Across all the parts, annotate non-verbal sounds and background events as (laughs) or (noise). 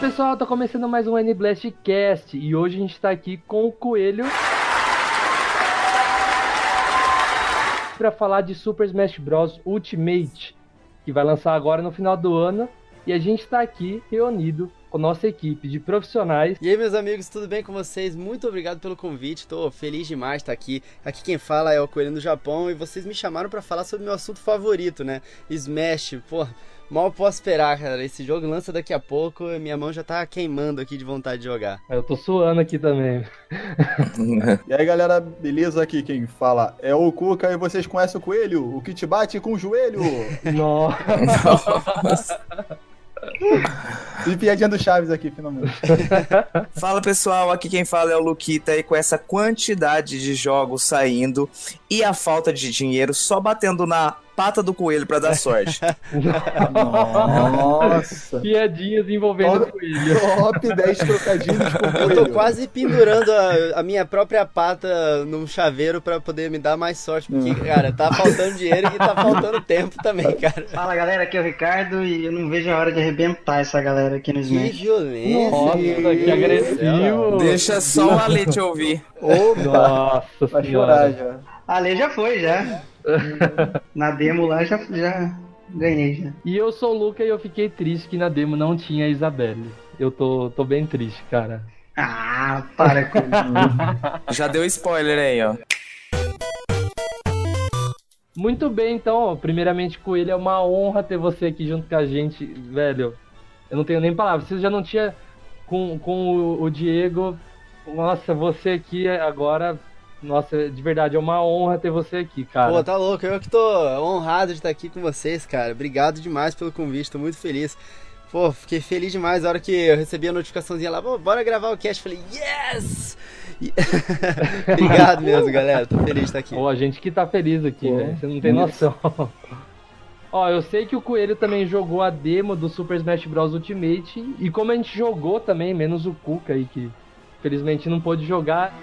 Pessoal, tá começando mais um N-Blast Cast e hoje a gente tá aqui com o Coelho para falar de Super Smash Bros Ultimate, que vai lançar agora no final do ano, e a gente tá aqui reunido com nossa equipe de profissionais. E aí, meus amigos, tudo bem com vocês? Muito obrigado pelo convite, tô feliz demais de estar aqui. Aqui quem fala é o Coelho do Japão e vocês me chamaram para falar sobre meu assunto favorito, né? Smash, pô, mal posso esperar, cara. Esse jogo lança daqui a pouco e minha mão já tá queimando aqui de vontade de jogar. Eu tô suando aqui também. (laughs) E aí galera, beleza? Aqui quem fala é o Cuca e vocês conhecem o Coelho, o que te bate com o joelho. (laughs) Nossa, e piadinha do Chaves aqui, finalmente. (laughs) Fala pessoal, aqui quem fala é o Luquita e com essa quantidade de jogos saindo e a falta de dinheiro só batendo na pata do coelho pra dar sorte. (laughs) Nossa. piadinhas envolvendo o Coelho. Top 10 trocadilhos com o Eu Coelho. tô quase pendurando a, a minha própria pata num chaveiro para poder me dar mais sorte, porque, cara, tá faltando dinheiro e tá faltando tempo também, (laughs) cara. Fala galera, aqui é o Ricardo e eu não vejo a hora de arrebentar essa galera aqui no Que Smash. violência. Nossa, que agressivo. Deixa só o Ale te ouvir. Nossa Vai chorar já. A Lê já foi, já. Na demo lá já, já ganhei já. E eu sou o Luca e eu fiquei triste que na demo não tinha a Isabelle. Eu tô, tô bem triste, cara. Ah, para com isso. (laughs) Já deu spoiler aí, ó. Muito bem, então, ó, primeiramente, Coelho, é uma honra ter você aqui junto com a gente, velho. Eu não tenho nem palavras. Você já não tinha com, com o, o Diego. Nossa, você aqui agora. Nossa, de verdade, é uma honra ter você aqui, cara. Pô, tá louco, eu que tô honrado de estar aqui com vocês, cara. Obrigado demais pelo convite, tô muito feliz. Pô, fiquei feliz demais na hora que eu recebi a notificaçãozinha lá, "Pô, bora gravar o cast. Falei, yes! (laughs) Obrigado mesmo, galera. Tô feliz de estar aqui. Pô, a gente que tá feliz aqui, né? Você não tem noção. (laughs) Ó, eu sei que o Coelho também jogou a demo do Super Smash Bros Ultimate. E como a gente jogou também, menos o Cuca aí, que felizmente não pôde jogar.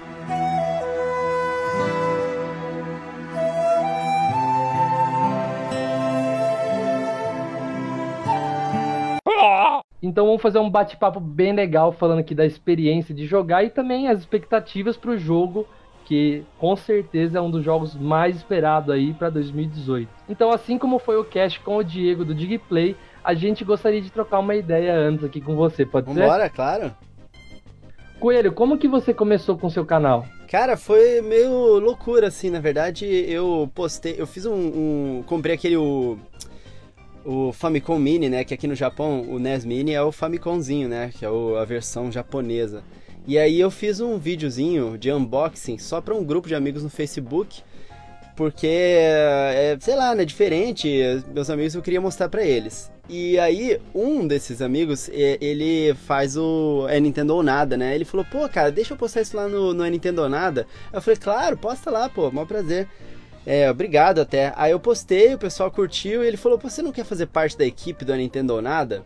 Então vamos fazer um bate-papo bem legal falando aqui da experiência de jogar e também as expectativas pro jogo que com certeza é um dos jogos mais esperados aí para 2018. Então, assim como foi o cast com o Diego do Digplay, a gente gostaria de trocar uma ideia antes aqui com você, pode ser? Vambora, claro. Coelho, como que você começou com o seu canal? Cara, foi meio loucura, assim, na verdade, eu postei, eu fiz um, um- comprei aquele, o, o Famicom Mini, né, que aqui no Japão, o NES Mini é o Famicomzinho, né, que é o- a versão japonesa. E aí eu fiz um videozinho de unboxing só para um grupo de amigos no Facebook, porque, é, sei lá, né, diferente, meus amigos eu queria mostrar pra eles. E aí, um desses amigos, é, ele faz o É Nintendo ou Nada, né? Ele falou, pô, cara, deixa eu postar isso lá no, no É Nintendo ou Nada. Eu falei, claro, posta lá, pô, maior prazer. É, obrigado até. Aí eu postei, o pessoal curtiu e ele falou, pô, você não quer fazer parte da equipe do É Nintendo ou Nada?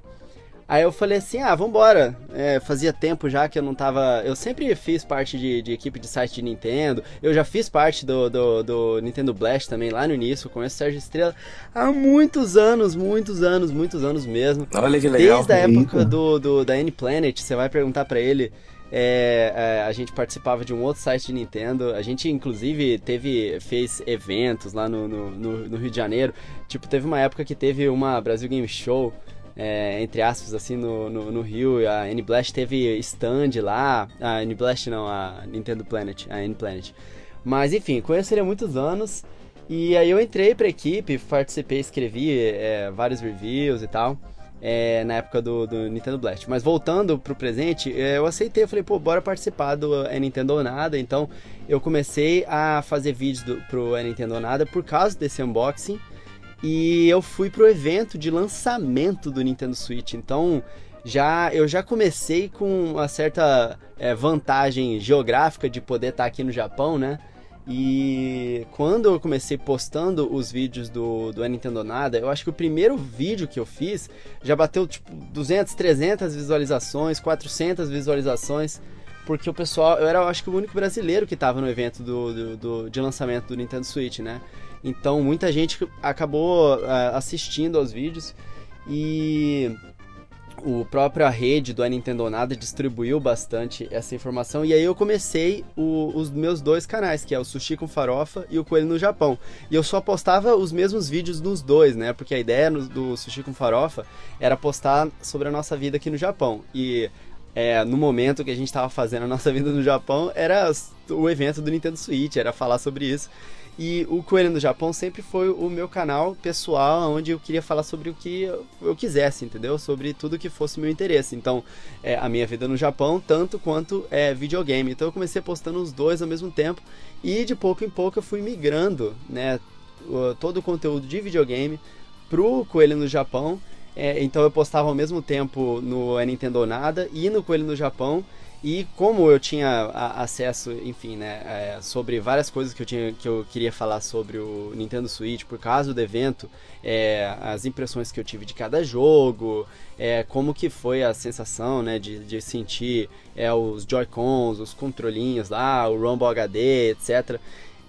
Aí eu falei assim, ah, vambora. É, fazia tempo já que eu não tava. Eu sempre fiz parte de, de equipe de site de Nintendo. Eu já fiz parte do, do, do Nintendo Blast também lá no início. Eu conheço o Sérgio Estrela há muitos anos, muitos anos, muitos anos mesmo. Olha que legal. Desde a época do, do, da N-Planet, você vai perguntar pra ele. É, é, a gente participava de um outro site de Nintendo. A gente, inclusive, teve fez eventos lá no, no, no, no Rio de Janeiro. Tipo, teve uma época que teve uma Brasil Game Show é, entre aspas, assim, no, no, no Rio. A N-Blast teve stand lá. A N-Blast não, a Nintendo Planet, a N-Planet. Mas enfim, há muitos anos. E aí eu entrei pra equipe, participei, escrevi é, vários reviews e tal. É, na época do, do, Nintendo Blast. Mas voltando pro presente, eu aceitei, eu falei, pô, bora participar do é Nintendo ou Nada. Então eu comecei a fazer vídeos do, pro é Nintendo ou Nada por causa desse unboxing. E eu fui pro evento de lançamento do Nintendo Switch. Então já eu já comecei com uma certa é, vantagem geográfica de poder estar aqui no Japão, né? E quando eu comecei postando os vídeos do, do Nintendo Nada, eu acho que o primeiro vídeo que eu fiz já bateu tipo 200, 300 visualizações, 400 visualizações, porque o pessoal, eu era eu acho que o único brasileiro que estava no evento do, do, do, de lançamento do Nintendo Switch, né? Então muita gente acabou uh, assistindo aos vídeos e o própria rede do Nintendo Nada distribuiu bastante essa informação e aí eu comecei o, os meus dois canais, que é o Sushi com Farofa e o Coelho no Japão. E eu só postava os mesmos vídeos nos dois, né? Porque a ideia no, do Sushi com Farofa era postar sobre a nossa vida aqui no Japão. E é, no momento que a gente estava fazendo a nossa (laughs) vida no Japão, era o evento do Nintendo Switch, era falar sobre isso. E o Coelho no Japão sempre foi o meu canal pessoal, onde eu queria falar sobre o que eu quisesse, entendeu? Sobre tudo que fosse meu interesse. Então, é, a minha vida no Japão, tanto quanto é, videogame. Então, eu comecei postando os dois ao mesmo tempo. E de pouco em pouco eu fui migrando, né? Todo o conteúdo de videogame pro Coelho no Japão. É, então, eu postava ao mesmo tempo no Nintendo Nada e no Coelho no Japão. E como eu tinha acesso, enfim, né, é, sobre várias coisas que eu, tinha, que eu queria falar sobre o Nintendo Switch por causa do evento, é, as impressões que eu tive de cada jogo, é, como que foi a sensação, né, de, de sentir é, os Joy-Cons, os controlinhos lá, o Rumble HD, etc.,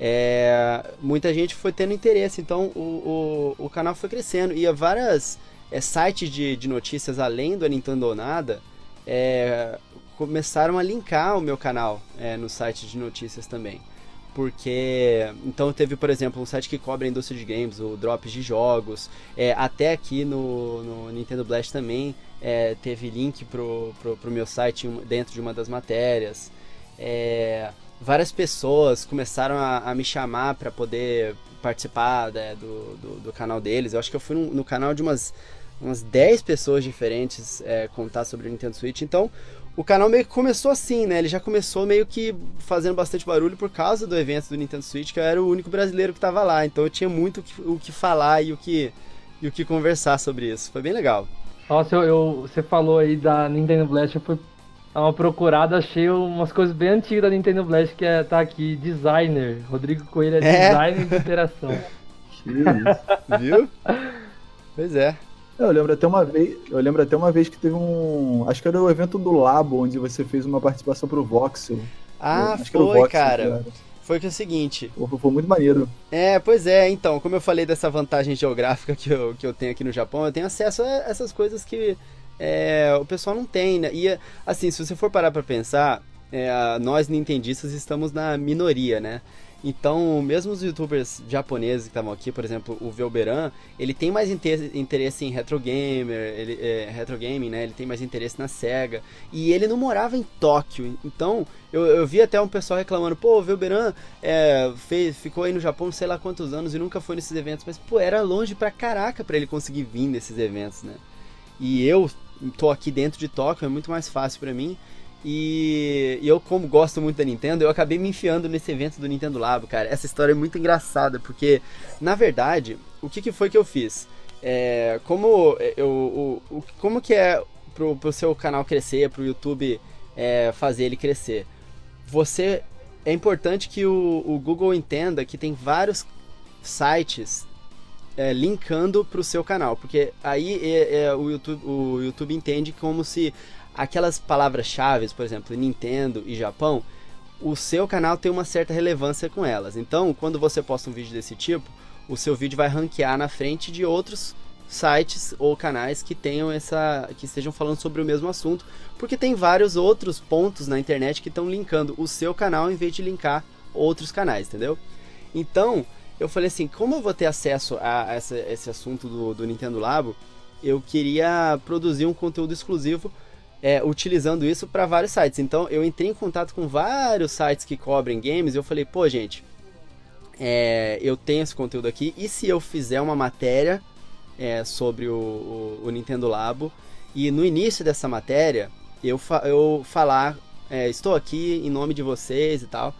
é, muita gente foi tendo interesse, então o, o, o canal foi crescendo e várias é, sites de, de notícias além do Nintendo Nada é, começaram a linkar o meu canal é, no site de notícias também. Porque, então teve, por exemplo, um site que cobre a indústria de games, o Drops de Jogos, é, até aqui no, no, Nintendo Blast também é, teve link pro, pro, pro, meu site dentro de uma das matérias. É, várias pessoas começaram a, a me chamar para poder participar né, do, do, do, canal deles. Eu acho que eu fui no, no canal de umas, umas 10 pessoas diferentes é, contar sobre o Nintendo Switch. Então, o canal meio que começou assim, né? Ele já começou meio que fazendo bastante barulho por causa do evento do Nintendo Switch, que eu era o único brasileiro que estava lá. Então eu tinha muito o que, o que, falar e o que, e o que conversar sobre isso. Foi bem legal. Nossa, eu, eu, você falou aí da Nintendo Blast, eu fui dar uma procurada, achei umas coisas bem antigas da Nintendo Blast, que é, tá aqui, designer. Rodrigo Coelho é, é? designer de interação. (laughs) Viu? Pois é. Eu lembro até uma vez, eu lembro até uma vez que teve um, acho que era o evento do Labo onde você fez uma participação pro Voxel. Ah, acho foi, Voxel, cara. cara. Foi que é o seguinte. Foi, foi muito maneiro. É, pois é, então, como eu falei dessa vantagem geográfica que eu, que eu tenho aqui no Japão, eu tenho acesso a essas coisas que é, o pessoal não tem, né? E assim, se você for parar pra pensar, é, nós nintendistas estamos na minoria, né? Então, mesmo os youtubers japoneses que estavam aqui, por exemplo, o Velberan, ele tem mais interesse em retro gamer, ele, é, retro gaming, né? Ele tem mais interesse na SEGA. E ele não morava em Tóquio. Então, eu, eu vi até um pessoal reclamando, pô, o Velberan é, fez, ficou aí no Japão sei lá quantos anos e nunca foi nesses eventos. Mas, pô, era longe pra caraca pra ele conseguir vir nesses eventos, né? E eu tô aqui dentro de Tóquio, é muito mais fácil para mim. E, e, eu, como gosto muito da Nintendo, eu acabei me enfiando nesse evento do Nintendo Labo, cara. Essa história é muito engraçada, porque, na verdade, o que, que foi que eu fiz? É, como eu, o, o, como que é pro, pro seu canal crescer, pro YouTube é, fazer ele crescer? Você é importante que o, o Google entenda que tem vários sites é, linkando para o seu canal, porque aí é, é, o, YouTube, o YouTube entende como se aquelas palavras-chave, por exemplo, Nintendo e Japão, o seu canal tem uma certa relevância com elas. Então, quando você posta um vídeo desse tipo, o seu vídeo vai ranquear na frente de outros sites ou canais que tenham essa que estejam falando sobre o mesmo assunto, porque tem vários outros pontos na internet que estão linkando o seu canal em vez de linkar outros canais, entendeu? Então, eu falei assim, como eu vou ter acesso a essa, esse assunto do, do Nintendo Labo, eu queria produzir um conteúdo exclusivo é, utilizando isso para vários sites. Então eu entrei em contato com vários sites que cobrem games e eu falei, pô, gente, é, eu tenho esse conteúdo aqui e se eu fizer uma matéria é, sobre o, o, o Nintendo Labo. E no início dessa matéria, eu, fa eu falar, é, estou aqui em nome de vocês e tal,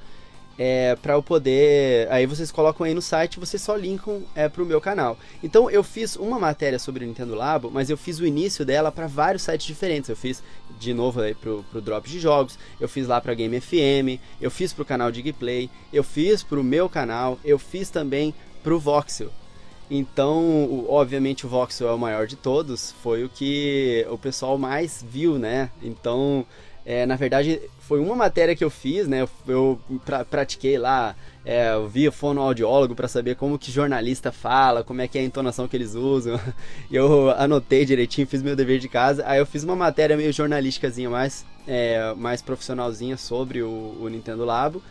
é, para eu poder. Aí vocês colocam aí no site, vocês só linkam é, pro meu canal. Então eu fiz uma matéria sobre o Nintendo Labo, mas eu fiz o início dela para vários sites diferentes. Eu fiz de novo aí pro, pro Drops de Jogos, eu fiz lá pra Game FM, eu fiz pro canal Digplay, eu fiz pro meu canal, eu fiz também pro Voxel. Então, o- obviamente, o Voxel é o maior de todos, foi o que o pessoal mais viu, né? Então, é, na verdade, foi uma matéria que eu fiz, né? Eu, pra- pratiquei lá, é, eu vi fonoaudiólogo para saber como que jornalista fala, como é que é a entonação que eles usam. (laughs) Eu anotei direitinho, fiz meu dever de casa. Aí eu fiz uma matéria meio jornalísticazinha, mais, é, mais profissionalzinha sobre o, o Nintendo Labo.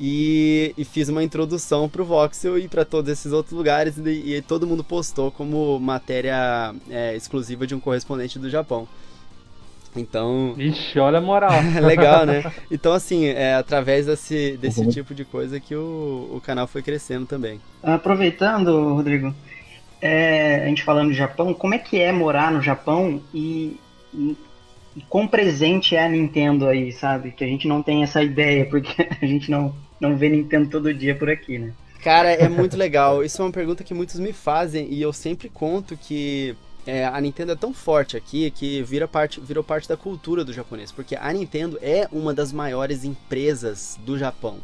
E, e fiz uma introdução pro Voxel e para todos esses outros lugares e, e todo mundo postou como matéria é, exclusiva de um correspondente do Japão. Então, Ixi, olha a moral. (laughs) legal, né? (laughs) Então, assim, é através desse, desse Uhum. tipo de coisa que o, o canal foi crescendo também. Aproveitando, Rodrigo, é, a gente falando de Japão, como é que é morar no Japão e, e, e quão presente é a Nintendo aí, sabe? Que a gente não tem essa ideia, porque (laughs) a gente não, não vê Nintendo todo dia por aqui, né? Cara, é muito legal. Isso é uma pergunta que muitos me fazem e eu sempre conto que é, a Nintendo é tão forte aqui que vira parte, virou parte da cultura do japonês, porque a Nintendo é uma das maiores empresas do Japão.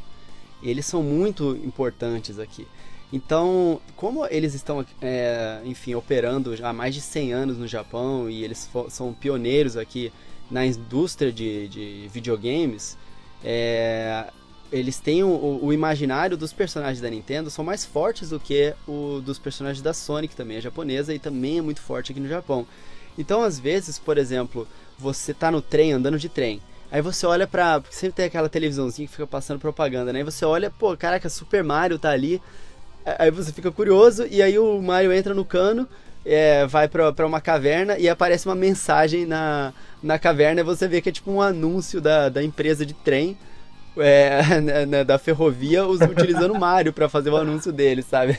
Eles são muito importantes aqui. Então, como eles estão, é, enfim, operando há mais de 100 anos no Japão e eles são pioneiros aqui na indústria de, de videogames, é, eles têm o, o- imaginário dos personagens da Nintendo são mais fortes do que o dos personagens da Sony, que também é japonesa e também é muito forte aqui no Japão. Então, às vezes, por exemplo, você tá no trem, andando de trem, aí você olha pra. Porque sempre tem aquela televisãozinha que fica passando propaganda, né? Aí você olha, pô, caraca, Super Mario tá ali. Aí você fica curioso e aí o Mario entra no cano, é, vai pra, pra uma caverna e aparece uma mensagem na, na caverna e você vê que é tipo um anúncio da, da empresa de trem. É, (laughs) né, né, da ferrovia utilizando o Mario pra fazer o anúncio dele, sabe?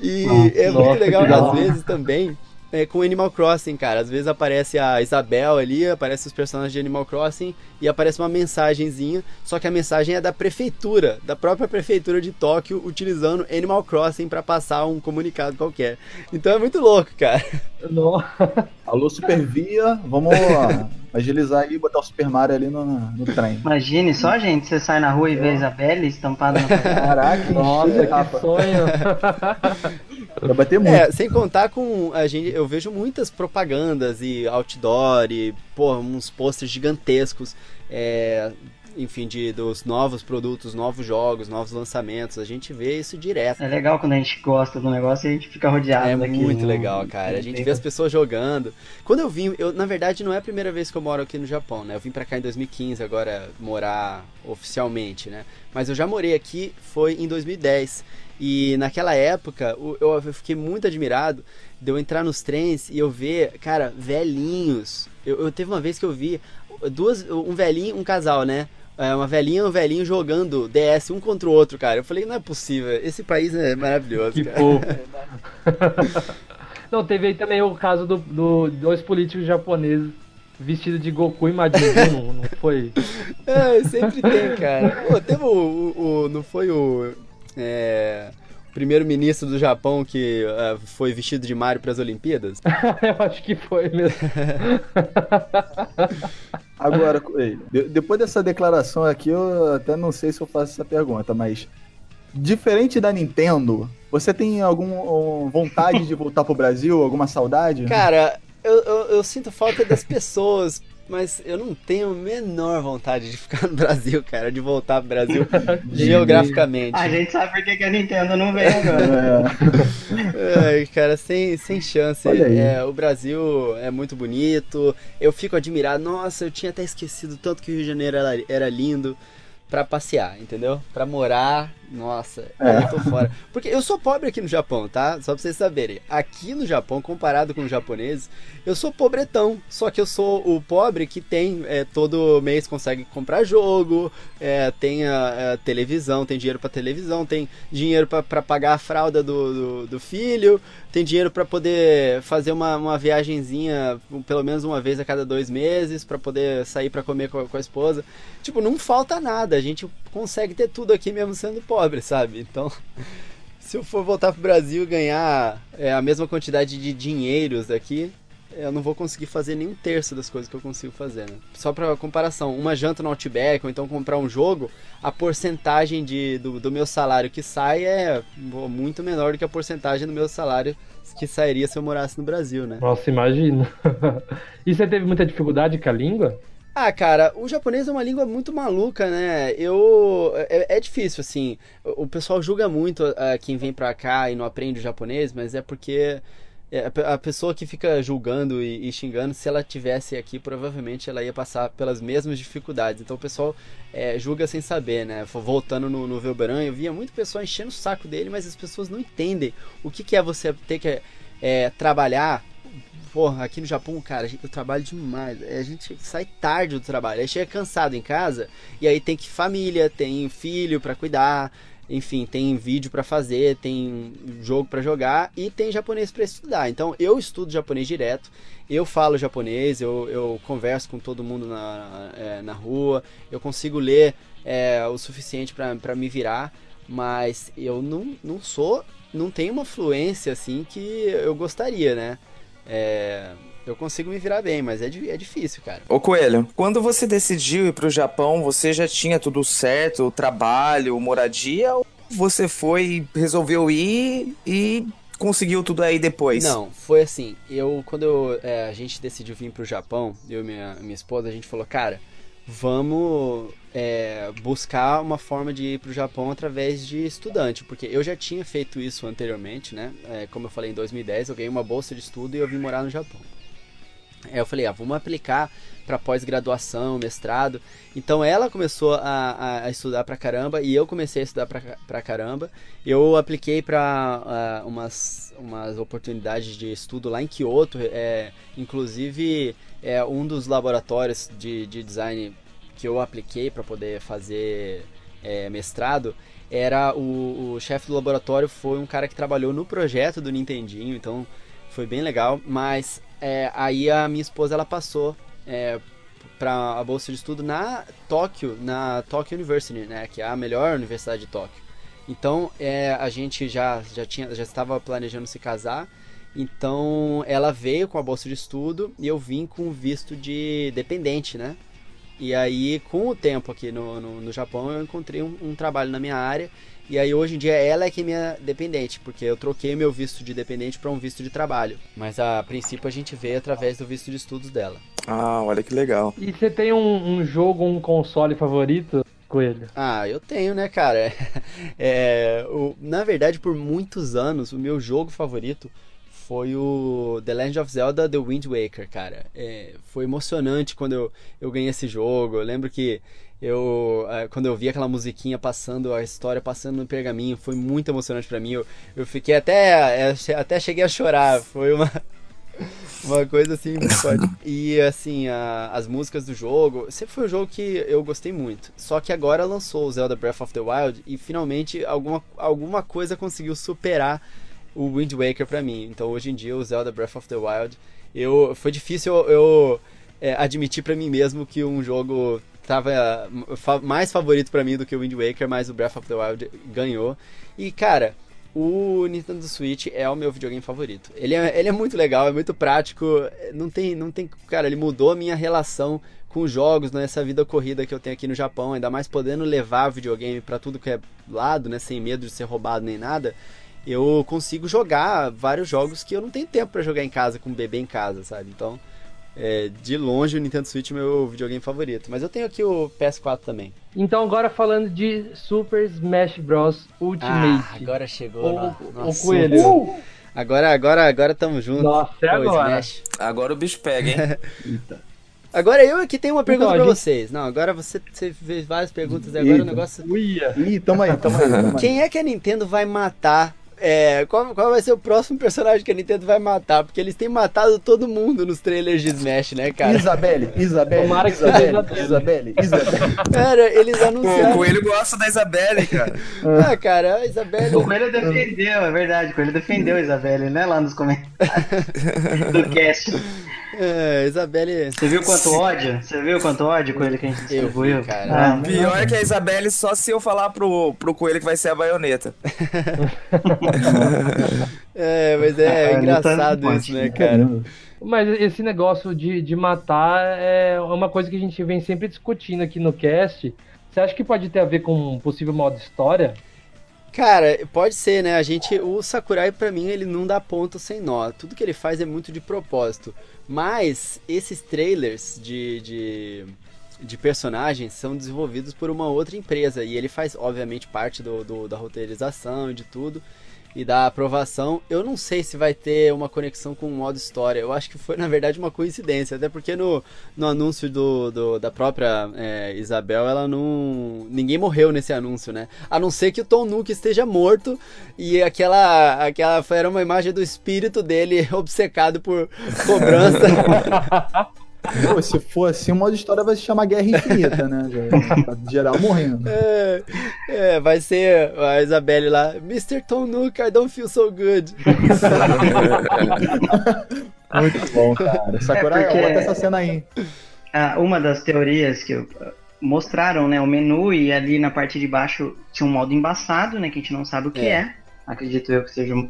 E é muito Nossa, legal, que da às vezes também, é, com Animal Crossing, cara. Às vezes aparece a Isabel ali, aparece os personagens de Animal Crossing e aparece uma mensagenzinha, só que a mensagem é da prefeitura, da própria prefeitura de Tóquio, utilizando Animal Crossing pra passar um comunicado qualquer. Então é muito louco, cara. Não. (laughs) Alô, Supervia, vamos agilizar aí e botar o Super Mario ali no, no trem. Imagine só, gente, você sai na rua e vê a Isabelle estampada na. (laughs) Caraca, Nossa, que sonho. (laughs) Vai bater muito. É, sem contar com a gente, eu vejo muitas propagandas e outdoor e pô, uns posters gigantescos, é, enfim, de dos novos produtos, novos jogos, novos lançamentos. A gente vê isso direto. É legal quando a gente gosta do negócio e a gente fica rodeado É daquilo. muito legal, cara. A gente vê as pessoas jogando. Quando eu vim, eu, na verdade não é a primeira vez que eu moro aqui no Japão, né? Eu vim pra cá em 2015, agora morar oficialmente, né? Mas eu já morei aqui, foi em 2010. E naquela época, eu fiquei muito admirado de eu entrar nos trens e eu ver, cara, velhinhos. Eu, eu teve uma vez que eu vi duas, um velhinho, um casal, né? É, uma velhinha e um velhinho jogando DS um contra o outro, cara. Eu falei, não é possível. Esse país é maravilhoso, Que cara. fofo. (laughs) (laughs) Não, teve aí também o caso do, do dois políticos japoneses vestidos de Goku e Majin não, não foi? É, sempre tem, cara. Pô, teve o, o- o- Não foi o. É, primeiro-ministro do Japão que é, foi vestido de Mario para as Olimpíadas? (laughs) Eu acho que foi mesmo. (laughs) Agora, depois dessa declaração aqui, eu até não sei se eu faço essa pergunta, mas diferente da Nintendo, você tem alguma vontade de voltar pro Brasil? Alguma saudade? Cara, eu, eu, eu sinto falta das pessoas, mas eu não tenho a menor vontade de ficar no Brasil, cara, de voltar pro Brasil (laughs) geograficamente. A gente sabe por que a Nintendo não vem agora. É, (laughs) Ai, cara, sem, sem chance. É, o Brasil é muito bonito. Eu fico admirado. Nossa, eu tinha até esquecido tanto que o Rio de Janeiro era, era lindo pra passear, entendeu? Pra morar, Nossa, É. eu tô fora. Porque eu sou pobre aqui no Japão, tá? Só pra vocês saberem. Aqui no Japão, comparado com os japoneses, eu sou pobretão. Só que eu sou o pobre que tem é, todo mês consegue comprar jogo, é, tem a, a televisão, tem dinheiro pra televisão, tem dinheiro pra- pra pagar a fralda do, do, do filho, tem dinheiro pra poder fazer uma, uma viagenzinha pelo menos uma vez a cada dois meses, pra poder sair pra comer com a, com a esposa. Tipo, não falta nada. A gente consegue ter tudo aqui mesmo sendo pobre, sabe? Então, (laughs) se eu for voltar pro Brasil e ganhar é, a mesma quantidade de dinheiros daqui, eu não vou conseguir fazer nem um terço das coisas que eu consigo fazer, né? Só pra comparação, uma janta no Outback ou então comprar um jogo, a porcentagem de, do, do meu salário que sai é muito menor do que a porcentagem do meu salário que sairia se eu morasse no Brasil, né? Nossa, imagina. (laughs) e você teve muita dificuldade com a língua? Ah, cara, o japonês é uma língua muito maluca, né? Eu. É, é difícil, assim. O pessoal julga muito ah, quem vem pra cá e não aprende o japonês, mas é porque. é, a pe- A pessoa que fica julgando e, xingando, se ela tivesse aqui, provavelmente ela ia passar pelas mesmas dificuldades. Então o pessoal é, julga sem saber, né? Voltando no, no Velberan, eu via muito pessoal enchendo o saco dele, mas as pessoas não entendem o que, que é você ter que é, trabalhar Porra, aqui no Japão, cara, eu trabalho demais. A gente sai tarde do trabalho, aí chega cansado em casa e aí tem que família, tem filho pra cuidar, enfim, tem vídeo pra fazer, tem jogo pra jogar e tem japonês pra estudar. Então eu estudo japonês direto, eu falo japonês, eu, eu converso com todo mundo na, é, na rua, eu consigo ler é, o suficiente pra me virar, mas eu não, não sou, não tenho uma fluência assim que eu gostaria, né? É, eu consigo me virar bem, mas é, é difícil, cara. Ô Coelho, quando você decidiu ir pro Japão, você já tinha tudo certo, o trabalho, moradia, ou você foi, resolveu ir e conseguiu tudo aí depois? Não, foi assim. Eu, quando eu, é, a gente decidiu vir pro Japão, eu e minha, minha esposa, a gente falou, cara, vamos é, buscar uma forma de ir pro Japão através de estudante, porque eu já tinha feito isso anteriormente, né? É, como eu falei, em 2010 eu ganhei uma bolsa de estudo e eu vim morar no Japão. Aí eu falei, ah, vamos aplicar para pós-graduação, mestrado. Então ela começou a, a, a estudar pra caramba e eu comecei a estudar pra, pra caramba. Eu apliquei para umas, umas oportunidades de estudo lá em Kyoto, é, inclusive é um dos laboratórios de, de design que eu apliquei para poder fazer é, mestrado era o, o chefe do laboratório foi um cara que trabalhou no projeto do Nintendinho, então foi bem legal. Mas é, aí a minha esposa ela passou é, para a bolsa de estudo na Tóquio, na Tokyo University, né, que é a melhor universidade de Tóquio. Então é, a gente já já tinha já estava planejando se casar. Então ela veio com a bolsa de estudo e eu vim com o visto de dependente, né? E aí, com o tempo aqui no, no, no Japão, eu encontrei um, um trabalho na minha área. E aí, hoje em dia, ela é que é minha dependente, porque eu troquei meu visto de dependente para um visto de trabalho. Mas a princípio, a gente veio através do visto de estudos dela. Ah, olha que legal. E você tem um, um jogo, um console favorito, Coelho? Ah, eu tenho, né, cara? (laughs) É, o, na verdade, por muitos anos, o meu jogo favorito foi o The Legend of Zelda The Wind Waker, cara. É, foi emocionante quando eu, eu ganhei esse jogo. Eu lembro que eu eh, quando eu vi aquela musiquinha passando, a história passando no pergaminho, foi muito emocionante pra mim. Eu, eu fiquei até, che- até cheguei a chorar. Foi uma, (laughs) uma coisa assim. E assim, a- as músicas do jogo, sempre foi um jogo que eu gostei muito. Só que agora lançou o Zelda Breath of the Wild e finalmente alguma, alguma coisa conseguiu superar o Wind Waker pra mim. Então hoje em dia o Zelda Breath of the Wild, eu foi difícil eu, eu, é, admitir pra mim mesmo que um jogo tava é, fa- mais favorito pra mim do que o Wind Waker, mas o Breath of the Wild ganhou. E cara, o Nintendo Switch é o meu videogame favorito. Ele é, ele é muito legal, é muito prático. Não tem, não tem, cara, ele mudou a minha relação com os jogos nessa vida corrida que eu tenho aqui no Japão, ainda mais podendo levar videogame pra tudo que é lado, né, sem medo de ser roubado nem nada. Eu consigo jogar vários jogos que eu não tenho tempo pra jogar em casa com o bebê em casa, sabe? Então, é, de longe o Nintendo Switch é meu videogame favorito. Mas eu tenho aqui o PS4 também. Então agora falando de Super Smash Bros Ultimate. Ah, agora chegou. O, no- o. Coelho. Agora, agora, agora tamo junto. Nossa, é agora. Smash. Agora o bicho pega, hein? (laughs) Agora eu aqui tenho uma pergunta Então, pra gente- vocês. Não, agora você, você fez várias perguntas e agora o Eita. negócio. Uia. Ih, tamo aí, tamo aí. Tamo aí. (laughs) Quem é que a Nintendo vai matar? É, qual, qual vai ser o próximo personagem que a Nintendo vai matar? Porque eles têm matado todo mundo nos trailers de Smash, né, cara? Isabelle, Isabelle, Tomara que seja Isabelle, Isabelle, Isabelle. Cara, eles Pô, o anunciaram. Coelho gosta da Isabelle, cara. (laughs) Ah, cara, a Isabelle. O Coelho defendeu, é verdade, o Coelho defendeu a Isabelle, né? Lá nos comentários do cast. (laughs) É, Isabelle. Você viu quanto ódio? Você viu quanto ódio, Coelho, que a gente Eu distribuiu? vi, cara. Ah, Pior que a Isabelle só se eu falar pro, pro Coelho que vai ser a baioneta. (laughs) (laughs) É, mas é Ah, engraçado tá isso, né, cara? Mas esse negócio de, de matar é uma coisa que a gente vem sempre discutindo aqui no cast. Você acha que pode ter a ver com um possível modo história? Cara, pode ser, né? A gente, o Sakurai pra mim ele não dá ponto sem nó. Tudo que ele faz é muito de propósito. Mas esses trailers de, de, de personagens são desenvolvidos por uma outra empresa e ele faz obviamente parte do, do- da roteirização e de tudo e da aprovação. Eu não sei se vai ter uma conexão com o modo história. Eu acho que foi na verdade uma coincidência, até porque no, no anúncio do, do- da própria é, Isabel, ela não. Ninguém morreu nesse anúncio, né? A não ser que o Tom Nook esteja morto e aquela. aquela era uma imagem do espírito dele (laughs) obcecado por cobrança. (laughs) Pô, se for assim, o modo história vai se chamar Guerra Infinita, né? Já- Tá geral morrendo. é, é, vai ser a Isabelle lá. Mr. Tom Nook, I don't feel so good. (laughs) Muito bom, cara. Sakurai, É porque- bota essa cena aí. Ah, uma das teorias que eu- mostraram, né, o menu e ali na parte de baixo tinha um modo embaçado, né, que a gente não sabe o que É. é. Acredito eu que seja um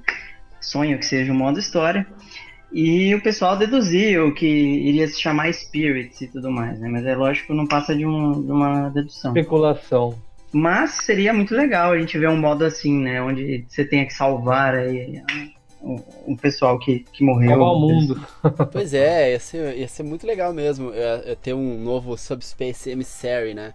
sonho que seja um modo história. E o pessoal deduziu que iria se chamar Spirits e tudo mais, né? Mas é lógico, não passa de, um- de uma dedução. Especulação. Mas seria muito legal a gente ver um modo assim, né? Onde você tenha que salvar aí o, o pessoal que, que morreu. Salvar o mundo. (laughs) Pois é, ia ser, ia ser muito legal mesmo é, é ter um novo Subspace Emissary, né?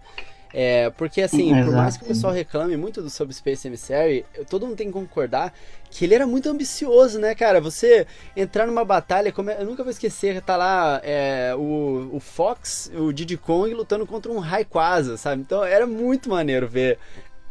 É, porque assim, por Exato. mais que o pessoal reclame muito do Subspace Emissary, todo mundo tem que concordar que ele era muito ambicioso, né, cara? Você entrar numa batalha, como é- eu nunca vou esquecer, tá lá é, o, o Fox, o Diddy Kong lutando contra um Rayquaza, sabe? Então era muito maneiro ver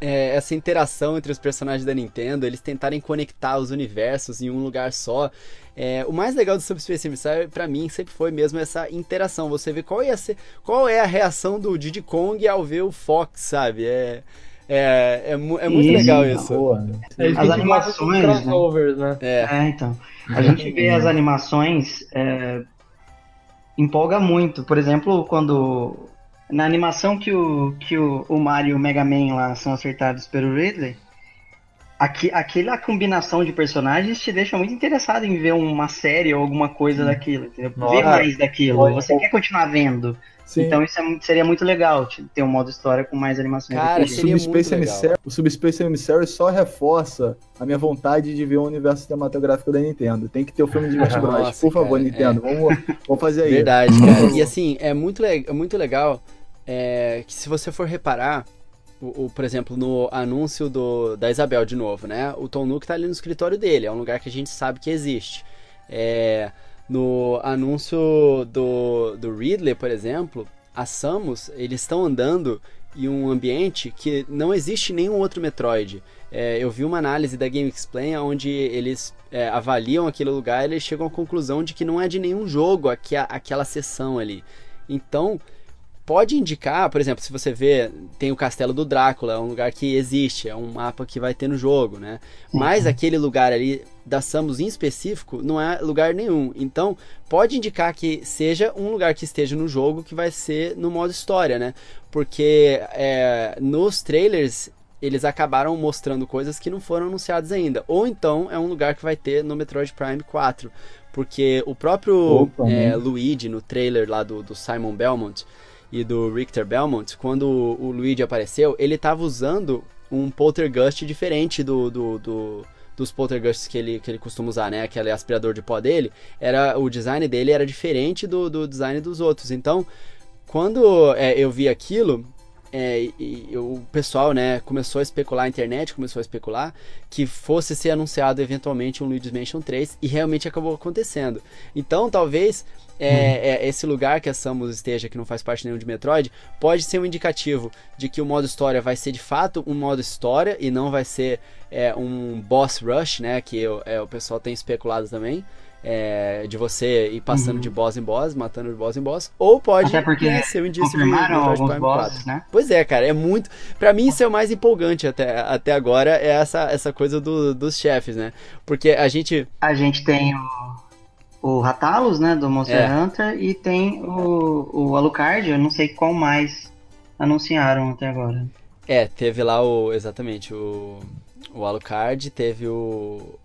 é, essa interação entre os personagens da Nintendo, eles tentarem conectar os universos em um lugar só. É, o mais legal do Subspace Emissary, pra mim, sempre foi mesmo essa interação. Você vê qual ia ser, qual é a reação do Diddy Kong ao ver o Fox, sabe? É, é, é, é muito Isso, legal isso. Boa. É As animações, né? né? É, É, então. A gente vê as animações, é, empolga muito. Por exemplo, quando. Na animação que o, que o, o Mario e o Mega Man lá são acertados pelo Ridley, aqui, aquela combinação de personagens te deixa muito interessado em ver uma série ou alguma coisa daquilo, entendeu? Nossa. Ver mais daquilo. Olha. Você quer continuar vendo. Sim. Então isso é seria muito legal, te- ter um modo história com mais animações. Cara, O Subspace. Emissary, o Subspace Emissary só reforça a minha vontade de ver o universo cinematográfico da Nintendo. Tem que ter o filme de Smash Bros. (laughs) Por favor, cara, Nintendo, vamos, vamos fazer aí. Verdade, (laughs) cara. E assim, é muito, le é muito legal é, que se você for reparar, o, o- por exemplo, no anúncio do, da Isabel de novo, né? O Tom Nook tá ali no escritório dele, é um lugar que a gente sabe que existe. É, no anúncio do, do Ridley, por exemplo, a Samus, eles estão andando em um ambiente que não existe nenhum outro Metroid. É, eu vi uma análise da Game Explain onde eles é, avaliam aquele lugar e eles chegam à conclusão de que não é de nenhum jogo aqui, aquela seção ali. Então, pode indicar, por exemplo, se você vê, tem o Castelo do Drácula, é um lugar que existe, é um mapa que vai ter no jogo, né? Mas aquele lugar ali da Samus em específico não é lugar nenhum. Então, pode indicar que seja um lugar que esteja no jogo que vai ser no modo história, né? Porque é, nos trailers eles acabaram mostrando coisas que não foram anunciadas ainda. Ou então é um lugar que vai ter no Metroid Prime 4. Porque o próprio Opa, é, né? Luigi, no trailer lá do, do Simon Belmont e do Richter Belmont, quando o, Luigi apareceu, ele tava usando um poltergust diferente do, do, do- dos poltergusts que ele, que ele costuma usar, né? Aquele aspirador de pó dele, era o design dele era diferente do, do design dos outros. Então, quando é, eu vi aquilo, é, e, e o pessoal, né, começou a especular, a internet começou a especular que fosse ser anunciado eventualmente um Luigi's Mansion 3 e realmente acabou acontecendo. Então, talvez é, é, esse lugar que a Samus esteja, que não faz parte nenhum de Metroid, pode ser um indicativo de que o modo história vai ser de fato um modo história e não vai ser é, um boss rush, né, que é, o pessoal tem especulado também é, de você ir passando Uhum. de boss em boss, matando de boss em boss, ou pode Até porque ser um indício de Metroid Prime bosses, 4. né? Pois é, cara, é muito. Pra mim, isso é o mais empolgante até, até agora, é essa, essa coisa do- dos chefes, né? Porque a gente. A gente tem o, o Ratalos, né, do Monster É. Hunter, e tem o, o Alucard, eu não sei qual mais anunciaram até agora. É, teve lá o. Exatamente, o. O Alucard, teve o.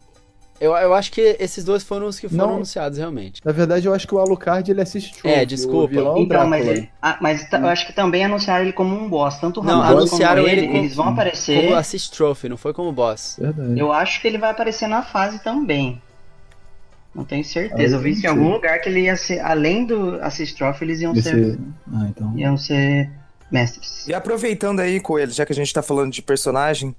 Eu, eu acho que esses dois foram os que foram Não. anunciados realmente. Na verdade, eu acho que o Alucard ele assiste Trophy, É, desculpa. Então, mas, ele, ah, mas eu acho que também anunciaram ele como um boss, tanto o Não, Ratalos anunciaram como ele, ele como- eles vão aparecer. Como Assist Trophy, não foi como boss. Verdade. Eu acho que ele vai aparecer na fase também. Não tenho certeza. Ah, eu vi em não algum lugar que ele ia ser, além do Assist Trophy, eles iam ser, Esse... Ah, então. iam ser mestres. E aproveitando aí, Coelho, já que a gente tá falando de personagem,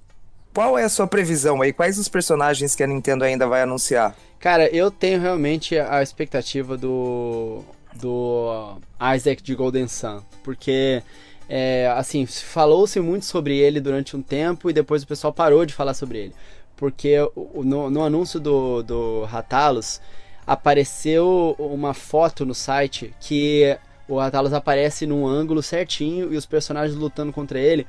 qual é a sua previsão aí? Quais os personagens que a Nintendo ainda vai anunciar? Cara, eu tenho realmente a expectativa do. do Isaac de Golden Sun. Porque, é, assim, falou-se muito sobre ele durante um tempo e depois o pessoal parou de falar sobre ele. Porque no, no anúncio do, do Ratalos apareceu uma foto no site que o Ratalos aparece num ângulo certinho e os personagens lutando contra ele.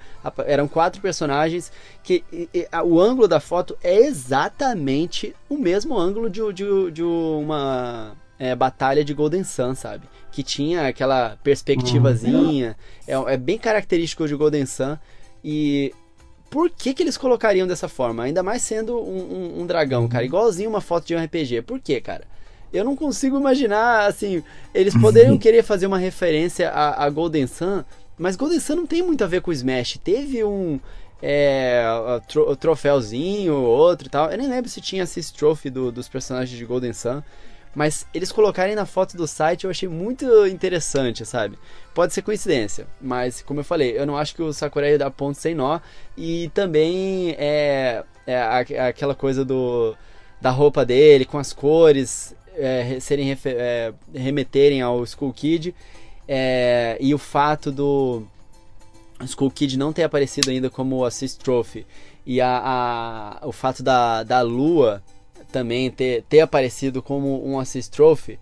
Eram quatro personagens que e- e, a- o ângulo da foto é exatamente o mesmo ângulo de, de, de uma é, batalha de Golden Sun, sabe? Que tinha aquela perspectivazinha, é, é bem característico de Golden Sun. E por que, que eles colocariam dessa forma? Ainda mais sendo um, um- um dragão, cara, igualzinho uma foto de um RPG. Por quê, cara? Eu não consigo imaginar, assim, eles poderiam (laughs) querer fazer uma referência a, a Golden Sun, mas Golden Sun não tem muito a ver com o Smash. Teve um é, tro- troféuzinho, outro e tal. Eu nem lembro se tinha Assist Trophy do- dos personagens de Golden Sun. Mas eles colocarem na foto do site eu achei muito interessante, sabe? Pode ser coincidência, mas como eu falei, eu não acho que o Sakurai dá ponto sem nó. E também é, é aquela coisa do da roupa dele, com as cores, é, re- serem é, remeterem ao Skull Kid. é, e o fato do Skull Kid não ter aparecido ainda como Assist Trophy. E a, a- o fato da, da Lua também ter, ter aparecido como um Assist Trophy.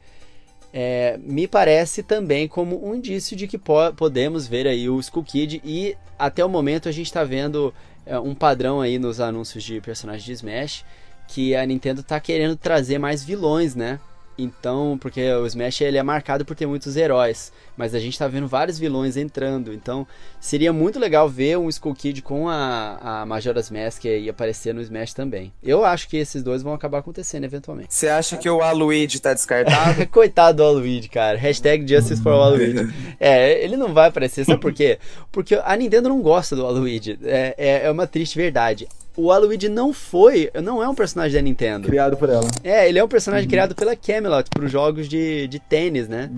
é, me parece também como um indício de que po- podemos ver aí o Skull Kid e até o momento a gente está vendo é, um padrão aí nos anúncios de personagens de Smash que a Nintendo tá querendo trazer mais vilões, né? Então, porque o Smash ele é marcado por ter muitos heróis, mas a gente tá vendo vários vilões entrando. Então, seria muito legal ver um Skull Kid com a, a Majora's Mask e aparecer no Smash também. Eu acho que esses dois vão acabar acontecendo eventualmente. Você acha que o Aluigi tá descartado? (laughs) Coitado do Waluigi, cara. Hashtag Justice for Waluigi. É, ele não vai aparecer, sabe por quê? Porque a Nintendo não gosta do Waluigi. É, é, é uma triste verdade. O Waluigi não foi, não é um personagem da Nintendo. Criado por ela. É, ele é um personagem criado pela Camelot para os jogos de, de tênis, né?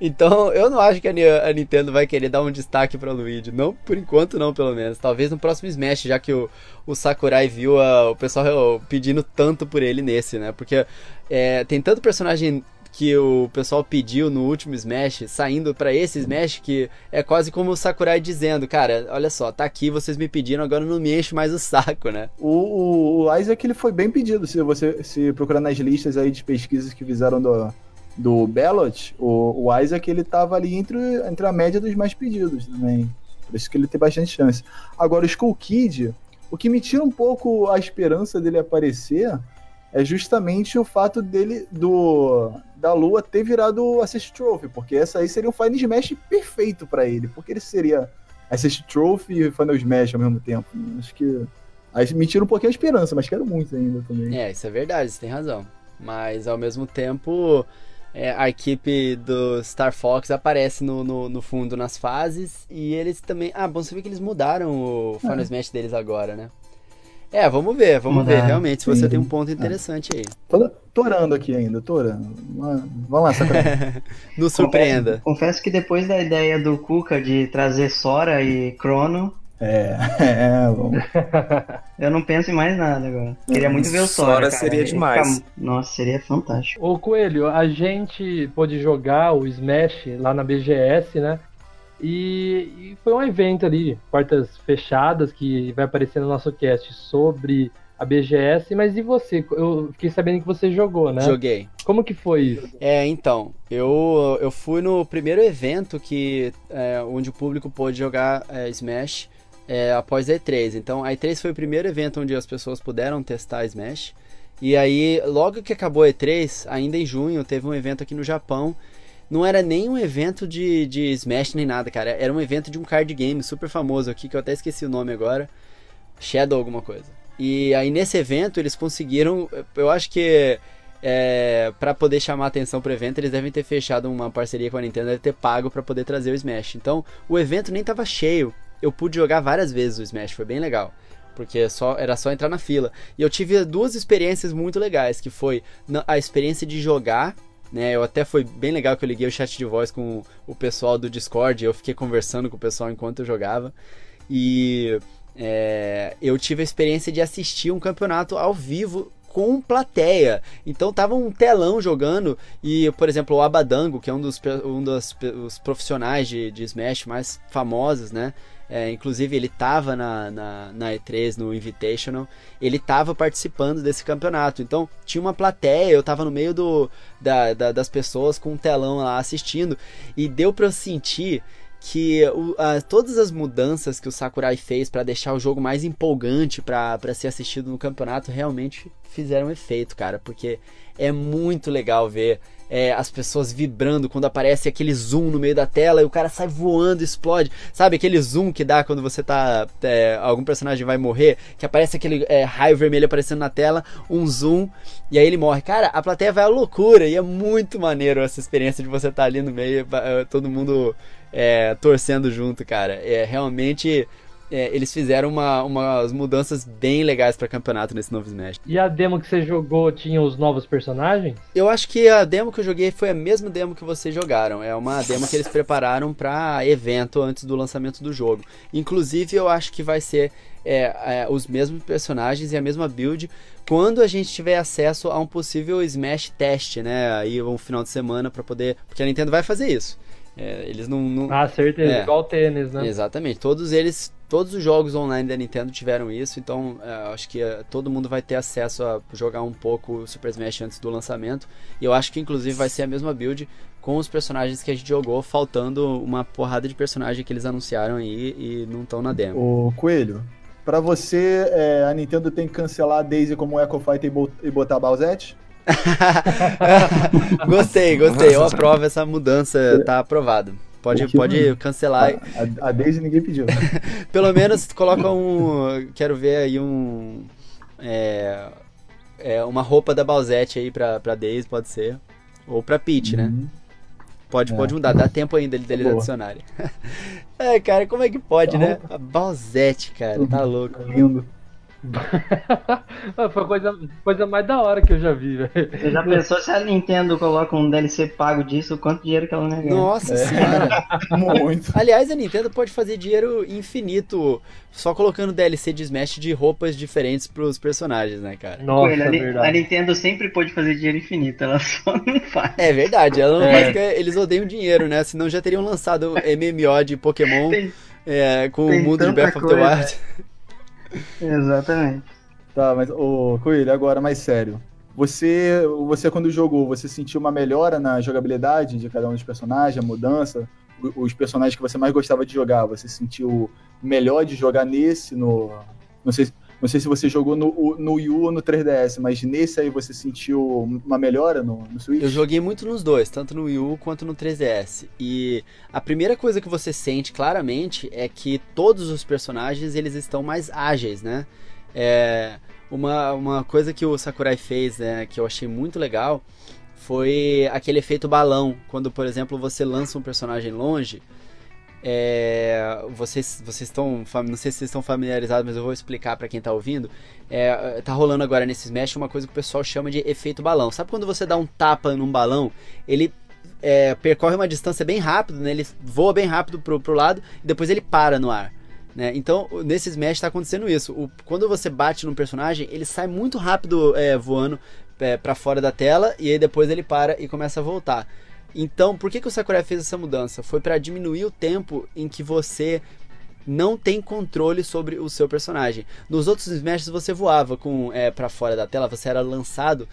Então, eu não acho que a, a Nintendo vai querer dar um destaque para Luigi. Não, por enquanto não, pelo menos. Talvez no próximo Smash, já que o, o Sakurai viu a- o pessoal pedindo tanto por ele nesse, né? Porque é, tem tanto personagem que o pessoal pediu no último Smash, saindo pra esse Smash, que é quase como o Sakurai dizendo, cara, olha só, tá aqui, vocês me pediram, agora não me enche mais o saco, né? O, o, o Isaac ele foi bem pedido. Se você se procurar nas listas aí de pesquisas que fizeram do, do Ballot, o, o Isaac ele tava ali entre, entre a média dos mais pedidos também. Por isso que ele tem bastante chance. Agora, o Skull Kid, o que me tira um pouco a esperança dele aparecer é justamente o fato dele, do da Lua, ter virado o Assist Trophy, porque essa aí seria um Final Smash perfeito pra ele, porque ele seria Assist Trophy e Final Smash ao mesmo tempo. Acho que Aí me tira um pouquinho a esperança, mas quero muito ainda também. É, isso é verdade, você tem razão. Mas ao mesmo tempo, é, a equipe do Star Fox aparece no, no, no fundo nas fases e eles também. Ah, bom saber que eles mudaram o Final É. Smash deles agora, né? É, vamos ver, vamos ver, realmente, se você Sim. tem um ponto interessante aí. Tô, tô orando aqui ainda, tô orando. Vamos lá, Sakura. (laughs) Nos surpreenda. Confesso que depois da ideia do Kuka de trazer Sora e Chrono, é, (laughs) é, vamos. (laughs) eu não penso em mais nada agora. Queria muito ver o Sora. Sora cara. seria Ia demais. ficar- Nossa, seria fantástico. Ô Coelho, a gente pôde jogar o Smash lá na BGS, né? E, e foi um evento ali, portas fechadas, que vai aparecer no nosso cast sobre a BGS. Mas e você? Eu fiquei sabendo que você jogou, né? Joguei. Como que foi isso? É, então, eu, eu fui no primeiro evento que é, onde o público pôde jogar é, Smash é, após a E3. Então, a E3 foi o primeiro evento onde as pessoas puderam testar Smash. E aí, logo que acabou a E3, ainda em junho, teve um evento aqui no Japão. Não era nem um evento de, de Smash nem nada, cara. Era um evento de um card game super famoso aqui, que eu até esqueci o nome agora. Shadow alguma coisa. E aí nesse evento eles conseguiram, eu acho que é, para poder chamar atenção pro evento, eles devem ter fechado uma parceria com a Nintendo, deve ter pago para poder trazer o Smash. Então, o evento nem tava cheio. Eu pude jogar várias vezes o Smash, foi bem legal. Porque só, era só entrar na fila. E eu tive duas experiências muito legais, que foi a experiência de jogar, né? Eu até foi bem legal que eu liguei o chat de voz com o pessoal do Discord, eu fiquei conversando com o pessoal enquanto eu jogava. E é, eu tive a experiência de assistir um campeonato ao vivo com plateia. Então tava um telão jogando e, por exemplo, o Abadango, que é um dos, um dos os profissionais de, de Smash mais famosos, né? É, inclusive ele tava na, na, na E3, no Invitational, ele tava participando desse campeonato. Então tinha uma plateia, eu tava no meio do, da, da- das pessoas com um telão lá assistindo e deu pra eu sentir que a- todas as mudanças que o Sakurai fez para deixar o jogo mais empolgante para ser assistido no campeonato realmente fizeram efeito, cara, porque é muito legal ver é, as pessoas vibrando quando aparece aquele zoom no meio da tela e o cara sai voando, explode. Sabe aquele zoom que dá quando você tá. é, algum personagem vai morrer, que aparece aquele é, raio vermelho aparecendo na tela, um zoom, e aí ele morre. Cara, a plateia vai à loucura e é muito maneiro essa experiência de você estar ali no meio, é, todo mundo é, torcendo junto, cara. É realmente. é, eles fizeram uma, umas mudanças bem legais para campeonato nesse novo Smash. E a demo que você jogou tinha os novos personagens? Eu acho que a demo que eu joguei foi a mesma demo que vocês jogaram. É uma demo que eles prepararam para evento antes do lançamento do jogo. Inclusive, eu acho que vai ser é, é, os mesmos personagens e a mesma build quando a gente tiver acesso a um possível Smash teste, né? Aí um final de semana para poder. Porque a Nintendo vai fazer isso. É, eles não. não... Ah, certeza, É. igual o tênis, né? Exatamente. Todos eles, todos os jogos online da Nintendo tiveram isso, então é, acho que é, todo mundo vai ter acesso a jogar um pouco o Super Smash antes do lançamento. E eu acho que inclusive vai ser a mesma build com os personagens que a gente jogou, faltando uma porrada de personagem que eles anunciaram aí e não estão na demo. Ô, Coelho, pra você, é, a Nintendo tem que cancelar a Daisy como Echo Fighter e bo- e botar a Bowsette? (laughs) gostei, gostei. Eu aprovo essa mudança, tá aprovado. Pode, pode cancelar. A, a Daisy ninguém pediu. (laughs) Pelo menos coloca um. Quero ver aí um. É, é, uma roupa da Bowsette aí pra, pra Daisy, pode ser. Ou pra Peach, né? Uhum. Pode, É. pode mudar, dá tempo ainda deles Boa. adicionarem. (laughs) é, cara, como é que pode, Tá né? A Bowsette, cara, tá louco. Lindo. (laughs) Foi a coisa, coisa mais da hora que eu já vi, velho. Você já pensou se a Nintendo coloca um DLC pago disso, quanto dinheiro que ela não ganha? Nossa É. senhora. (laughs) Muito. Aliás, a Nintendo pode fazer dinheiro infinito só colocando DLC de Smash de roupas diferentes pros personagens, né, cara? Nossa, Coelho, a, verdade. a Nintendo sempre pôde fazer dinheiro infinito, ela (laughs) só não faz. É verdade, ela não É. faz eles odeiam dinheiro, né? Senão já teriam lançado MMO de Pokémon Tem- é, com o tem mundo de Breath of the coisa. Wild. Exatamente. Tá, mas, ô, Coelho, agora mais sério. Você, você quando jogou, você sentiu uma melhora na jogabilidade de cada um dos personagens, a mudança? Os personagens que você mais gostava de jogar, você sentiu melhor de jogar nesse, no... Não sei, não sei se você jogou no, no Wii U ou no 3DS, mas nesse aí você sentiu uma melhora no, no Switch? Eu joguei muito nos dois, tanto no Wii U quanto no 3DS. E a primeira coisa que você sente claramente é que todos os personagens eles estão mais ágeis, né? É, uma, uma coisa que o Sakurai fez, né, que eu achei muito legal, foi aquele efeito balão. Quando, por exemplo, você lança um personagem longe, é, vocês vocês estão não sei se vocês estão familiarizados, mas eu vou explicar pra quem tá ouvindo. É, tá rolando agora nesse Smash uma coisa que o pessoal chama de efeito balão. Sabe quando você dá um tapa num balão, ele é, percorre uma distância bem rápido, né? Ele voa bem rápido pro, pro lado e depois ele para no ar. Né? Então, nesse Smash tá acontecendo isso. O- quando você bate num personagem, ele sai muito rápido é, voando é, para fora da tela e aí depois ele para e começa a voltar. Então, por que, que o Sakurai fez essa mudança? Foi para diminuir o tempo em que você não tem controle sobre o seu personagem. Nos outros Smashes você voava com é, para fora da tela, você era lançado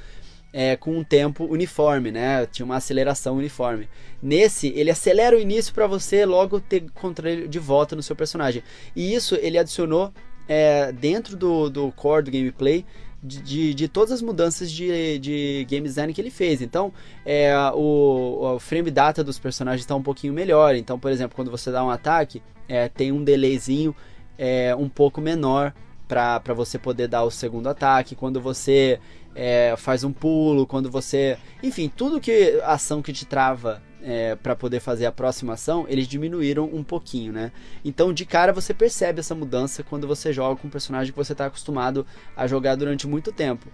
é, com um tempo uniforme, né? Tinha uma aceleração uniforme. Nesse, ele acelera o início para você logo ter controle de volta no seu personagem. E isso ele adicionou é, dentro do, do core do gameplay de, de, todas as mudanças de, de game design que ele fez. Então, é, o, o frame data dos personagens está um pouquinho melhor. Então, por exemplo, quando você dá um ataque, é, tem um delayzinho é, um pouco menor para você poder dar o segundo ataque. Quando você é, faz um pulo, quando você. Enfim, tudo que ação que te trava é, para poder fazer a próxima ação, eles diminuíram um pouquinho, né? Então, de cara, você percebe essa mudança quando você joga com um personagem que você está acostumado a jogar durante muito tempo.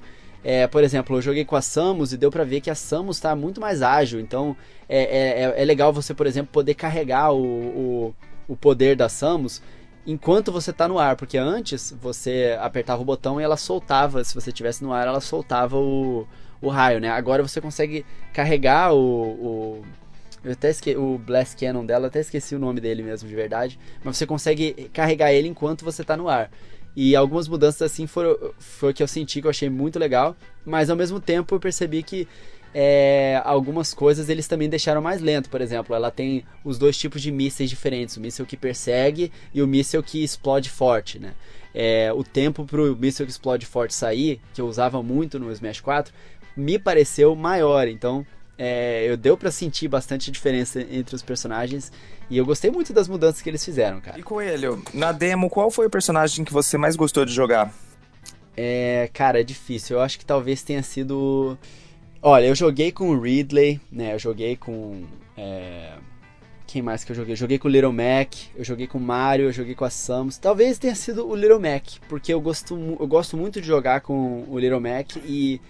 É, por exemplo, eu joguei com a Samus e deu pra ver que a Samus está muito mais ágil. Então, é, é, é legal você, por exemplo, poder carregar o, o, o poder da Samus enquanto você tá no ar, porque antes você apertava o botão e ela soltava, se você estivesse no ar, ela soltava o, o raio, né? Agora você consegue carregar o, o eu até esque... o Blast Cannon dela, até esqueci o nome dele mesmo de verdade, mas você consegue carregar ele enquanto você tá no ar. E algumas mudanças assim foram foi que eu senti que eu achei muito legal, mas ao mesmo tempo eu percebi que é, algumas coisas eles também deixaram mais lento. Por exemplo, ela tem os dois tipos de mísseis diferentes: o míssil que persegue e o míssil que explode forte. Né? É, o tempo para o míssil que explode forte sair, que eu usava muito no Smash 4, me pareceu maior. Então, é, eu deu para sentir bastante diferença entre os personagens. E eu gostei muito das mudanças que eles fizeram, cara. E Coelho, na demo, qual foi o personagem que você mais gostou de jogar? É, cara, é difícil. Eu acho que talvez tenha sido. Olha, eu joguei com o Ridley, né? Eu joguei com. É... Quem mais que eu joguei? Eu joguei com o Little Mac, eu joguei com o Mario, eu joguei com a Samus. Talvez tenha sido o Little Mac, porque eu gosto, eu gosto muito de jogar com o Little Mac e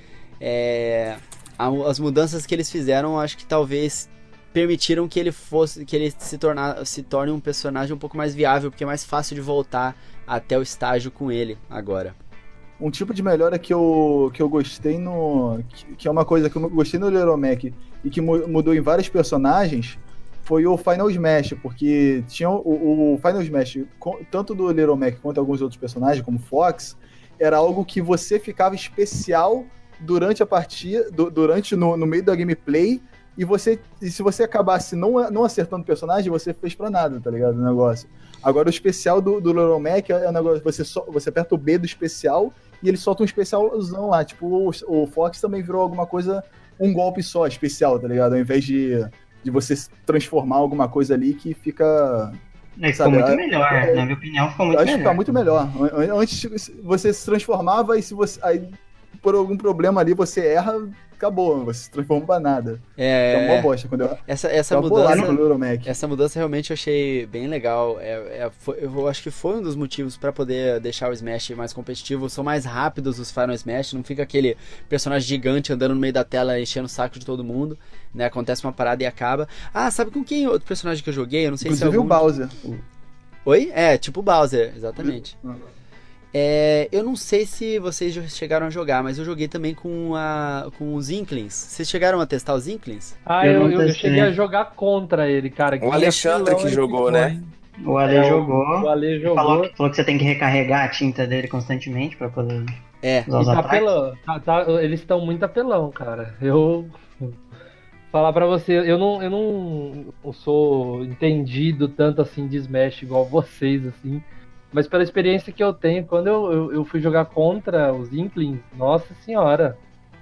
é, as mudanças que eles fizeram, acho que talvez permitiram que ele fosse, que ele se tornar, se torne um personagem um pouco mais viável, porque é mais fácil de voltar até o estágio com ele agora. Um tipo de melhora que eu, que eu gostei no. Que, que é uma coisa que eu gostei no Little Mac e que mu- mudou em vários personagens foi o Final Smash, porque tinha o, o Final Smash, tanto do Little Mac quanto alguns outros personagens, como Fox, era algo que você ficava especial durante a partida, du- durante no, no meio da gameplay, e você e se você acabasse não, não acertando o personagem, você fez pra nada, tá ligado? O negócio. Agora o especial do, do Little Mac é um negócio, você, só, você aperta o B do especial e ele solta um especialzão lá. Tipo, o, o Fox também virou alguma coisa, um golpe só especial, tá ligado? Ao invés de, de você transformar alguma coisa ali que fica. É, ficou muito é- melhor, é- na minha opinião, ficou muito acho que melhor. fica muito melhor. An- Antes você se transformava e se você. Aí, por algum problema ali, você erra, acabou. Você se transforma pra nada. É, É, uma bosta. Quando eu. essa, essa Tava bolado mudança. Essa mudança realmente eu achei bem legal. É, é, foi- eu acho que foi um dos motivos pra poder deixar o Smash mais competitivo. São mais rápidos os Final Smash, não fica aquele personagem gigante andando no meio da tela enchendo o saco de todo mundo. Né? Acontece uma parada e acaba. Ah, sabe com quem outro personagem que eu joguei? Eu não sei se é Inclusive o algum... Bowser. Oi? É, tipo o Bowser, exatamente. Uhum. É, eu não sei se vocês já chegaram a jogar, mas eu joguei também com, a, com os Inklings. Vocês chegaram a testar os Inklings? Ah, Eu eu, não eu, cheguei a jogar contra ele, cara. O Alexandre que apelão jogou, né? O Ale É, jogou. O Ale jogou. Falou que, falou que você tem que recarregar a tinta dele constantemente pra poder É. usar E os tá apelão. Tá- tá- eles estão muito apelão, cara. Eu. (laughs) Falar pra você, eu não, eu não sou entendido tanto assim de Smash igual (laughs) vocês, assim. Mas pela experiência que eu tenho, quando eu, eu, eu fui jogar contra os Inklings, nossa senhora,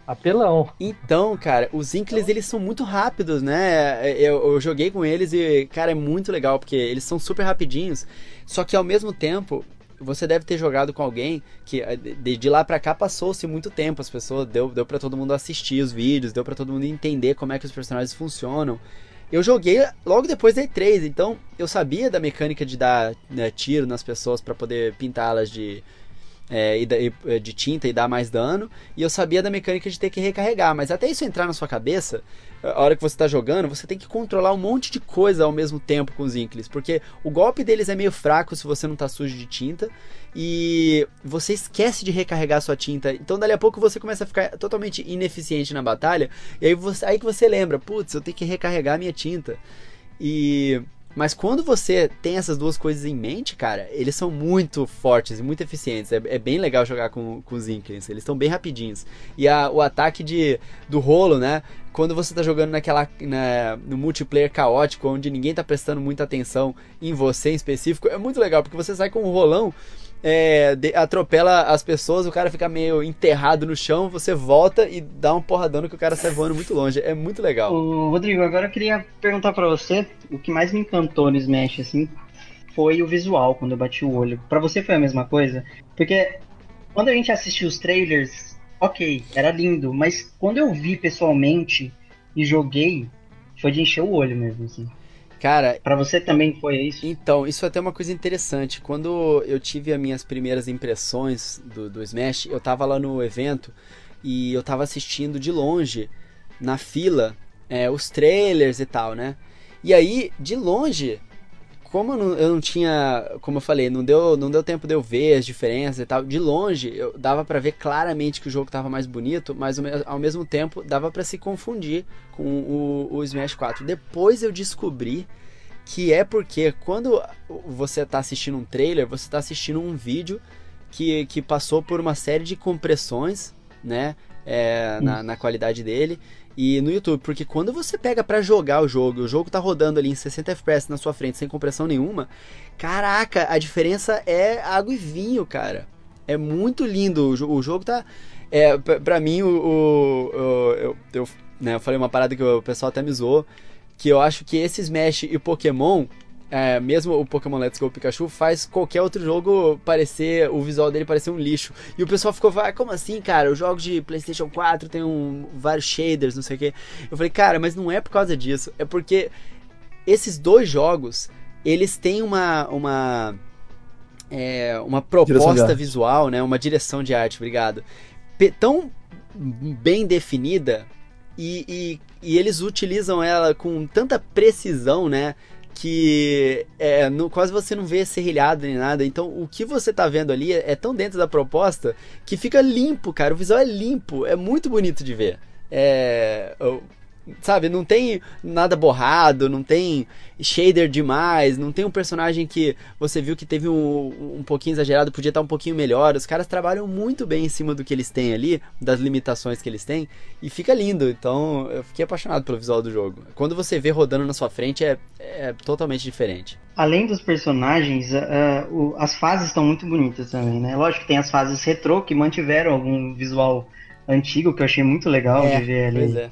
apelão. Então, cara, os Inklings eles são muito rápidos, né? Eu, eu joguei com eles e, cara, é muito legal, porque eles são super rapidinhos. Só que ao mesmo tempo, você deve ter jogado com alguém que eh, de, de lá pra cá passou-se muito tempo. As pessoas deu, deu para todo mundo assistir os vídeos, deu pra todo mundo entender como é que os personagens funcionam. Eu joguei logo depois da E3, então eu sabia da mecânica de dar né, tiro nas pessoas para poder pintá-las de, é, é, de tinta e dar mais dano, e eu sabia da mecânica de ter que recarregar, mas até isso entrar na sua cabeça, a hora que você tá jogando, você tem que controlar um monte de coisa ao mesmo tempo com os Inklings, porque o golpe deles é meio fraco se você não tá sujo de tinta, e você esquece de recarregar sua tinta, então dali a pouco você começa a ficar totalmente ineficiente na batalha, e aí, você, aí que você lembra, putz, eu tenho que recarregar minha tinta. E mas quando você tem essas duas coisas em mente, cara, eles são muito fortes e muito eficientes. É, é bem legal jogar com, com os Inklings. Eles estão bem rapidinhos. E a- o ataque de, do rolo, né? Quando você tá jogando naquela, na- no multiplayer caótico, onde ninguém tá prestando muita atenção em você em específico, é muito legal, porque você sai com um rolão, é, atropela as pessoas, o cara fica meio enterrado no chão, você volta e dá um porradão que o cara sai voando muito longe. É muito legal. Ô, Rodrigo, agora eu queria perguntar pra você, o que mais me encantou no Smash, assim, foi o visual, quando eu bati o olho. Pra você foi a mesma coisa? Porque quando a gente assistiu os trailers, ok, era lindo, mas quando eu vi pessoalmente e joguei, foi de encher o olho mesmo, assim. Cara, Pra você também foi isso? Então, isso é até uma coisa interessante. Quando eu tive as minhas primeiras impressões do, do Smash, eu tava lá no evento e eu tava assistindo de longe, na fila, é, os trailers e tal, né? E aí, de longe, como eu não, eu não tinha, como eu falei, não deu, não deu tempo de eu ver as diferenças e tal, de longe eu dava pra ver claramente que o jogo tava mais bonito, mas ao me- ao mesmo tempo dava pra se confundir com o, o Smash 4. Depois eu descobri que é porque quando você tá assistindo um trailer, você tá assistindo um vídeo que, que passou por uma série de compressões, né, é, na, na qualidade dele e no YouTube, porque quando você pega pra jogar o jogo, o jogo tá rodando ali em 60 FPS na sua frente sem compressão nenhuma, caraca, a diferença é água e vinho, cara. É muito lindo, o, jo- o jogo tá é, pra mim o, o- o- eu, eu, né, eu falei uma parada que o pessoal até me zoou, que eu acho que esse Smash e Pokémon, é, mesmo o Pokémon Let's Go Pikachu, faz qualquer outro jogo parecer, o visual dele parecer um lixo. E o pessoal ficou, ah, como assim, cara? Os jogos de PlayStation 4 tem um, vários shaders, não sei o quê. Eu falei, cara, mas não é por causa disso, é porque esses dois jogos, eles têm uma, uma, é, uma proposta visual, né? Uma direção de arte, obrigado. Pe- tão bem definida e, e, e eles utilizam ela com tanta precisão, né? Que é, no- quase você não vê serrilhado nem nada. Então o que você tá vendo ali é, é tão dentro da proposta que fica limpo, cara. O visual é limpo, é muito bonito de ver. É, sabe, não tem nada borrado, não tem shader demais, não tem um personagem que você viu que teve um, um pouquinho exagerado, podia estar um pouquinho melhor. Os caras trabalham muito bem em cima do que eles têm ali, das limitações que eles têm, e fica lindo. Então eu fiquei apaixonado pelo visual do jogo. Quando você vê rodando na sua frente, é, é totalmente diferente. Além dos personagens, ah, o- as fases estão muito bonitas também, né? Lógico que tem as fases retrô que mantiveram algum visual antigo que eu achei muito legal É, de ver ali. Pois é.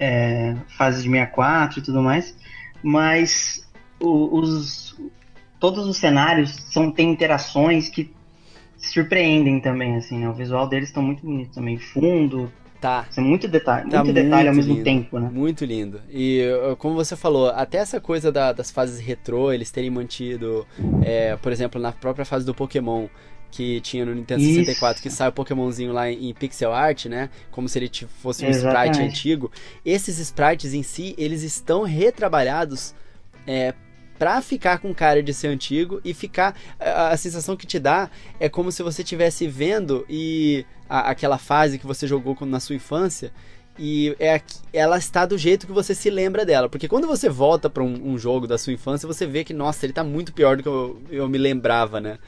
É, fase de 64 e tudo mais, mas os todos os cenários são tem interações que surpreendem também, assim, né? O visual deles estão muito bonito também, fundo, Tá. é muito detalhe, Tá muito detalhe ao muito mesmo lindo. tempo, né? Muito lindo. E como você falou, até essa coisa da- das fases retrô, eles terem mantido, é, por exemplo, na própria fase do Pokémon, que tinha no Nintendo Isso. 64, que sai o Pokémonzinho lá em, em pixel art, né? Como se ele fosse um sprite Exatamente. antigo. Esses sprites em si, eles estão retrabalhados é, pra ficar com cara de ser antigo e ficar. A, a sensação que te dá é como se você estivesse vendo e a- aquela fase que você jogou com- na sua infância e é, ela está do jeito que você se lembra dela. Porque quando você volta para um, um jogo da sua infância, você vê que, nossa, ele tá muito pior do que eu, eu me lembrava, né?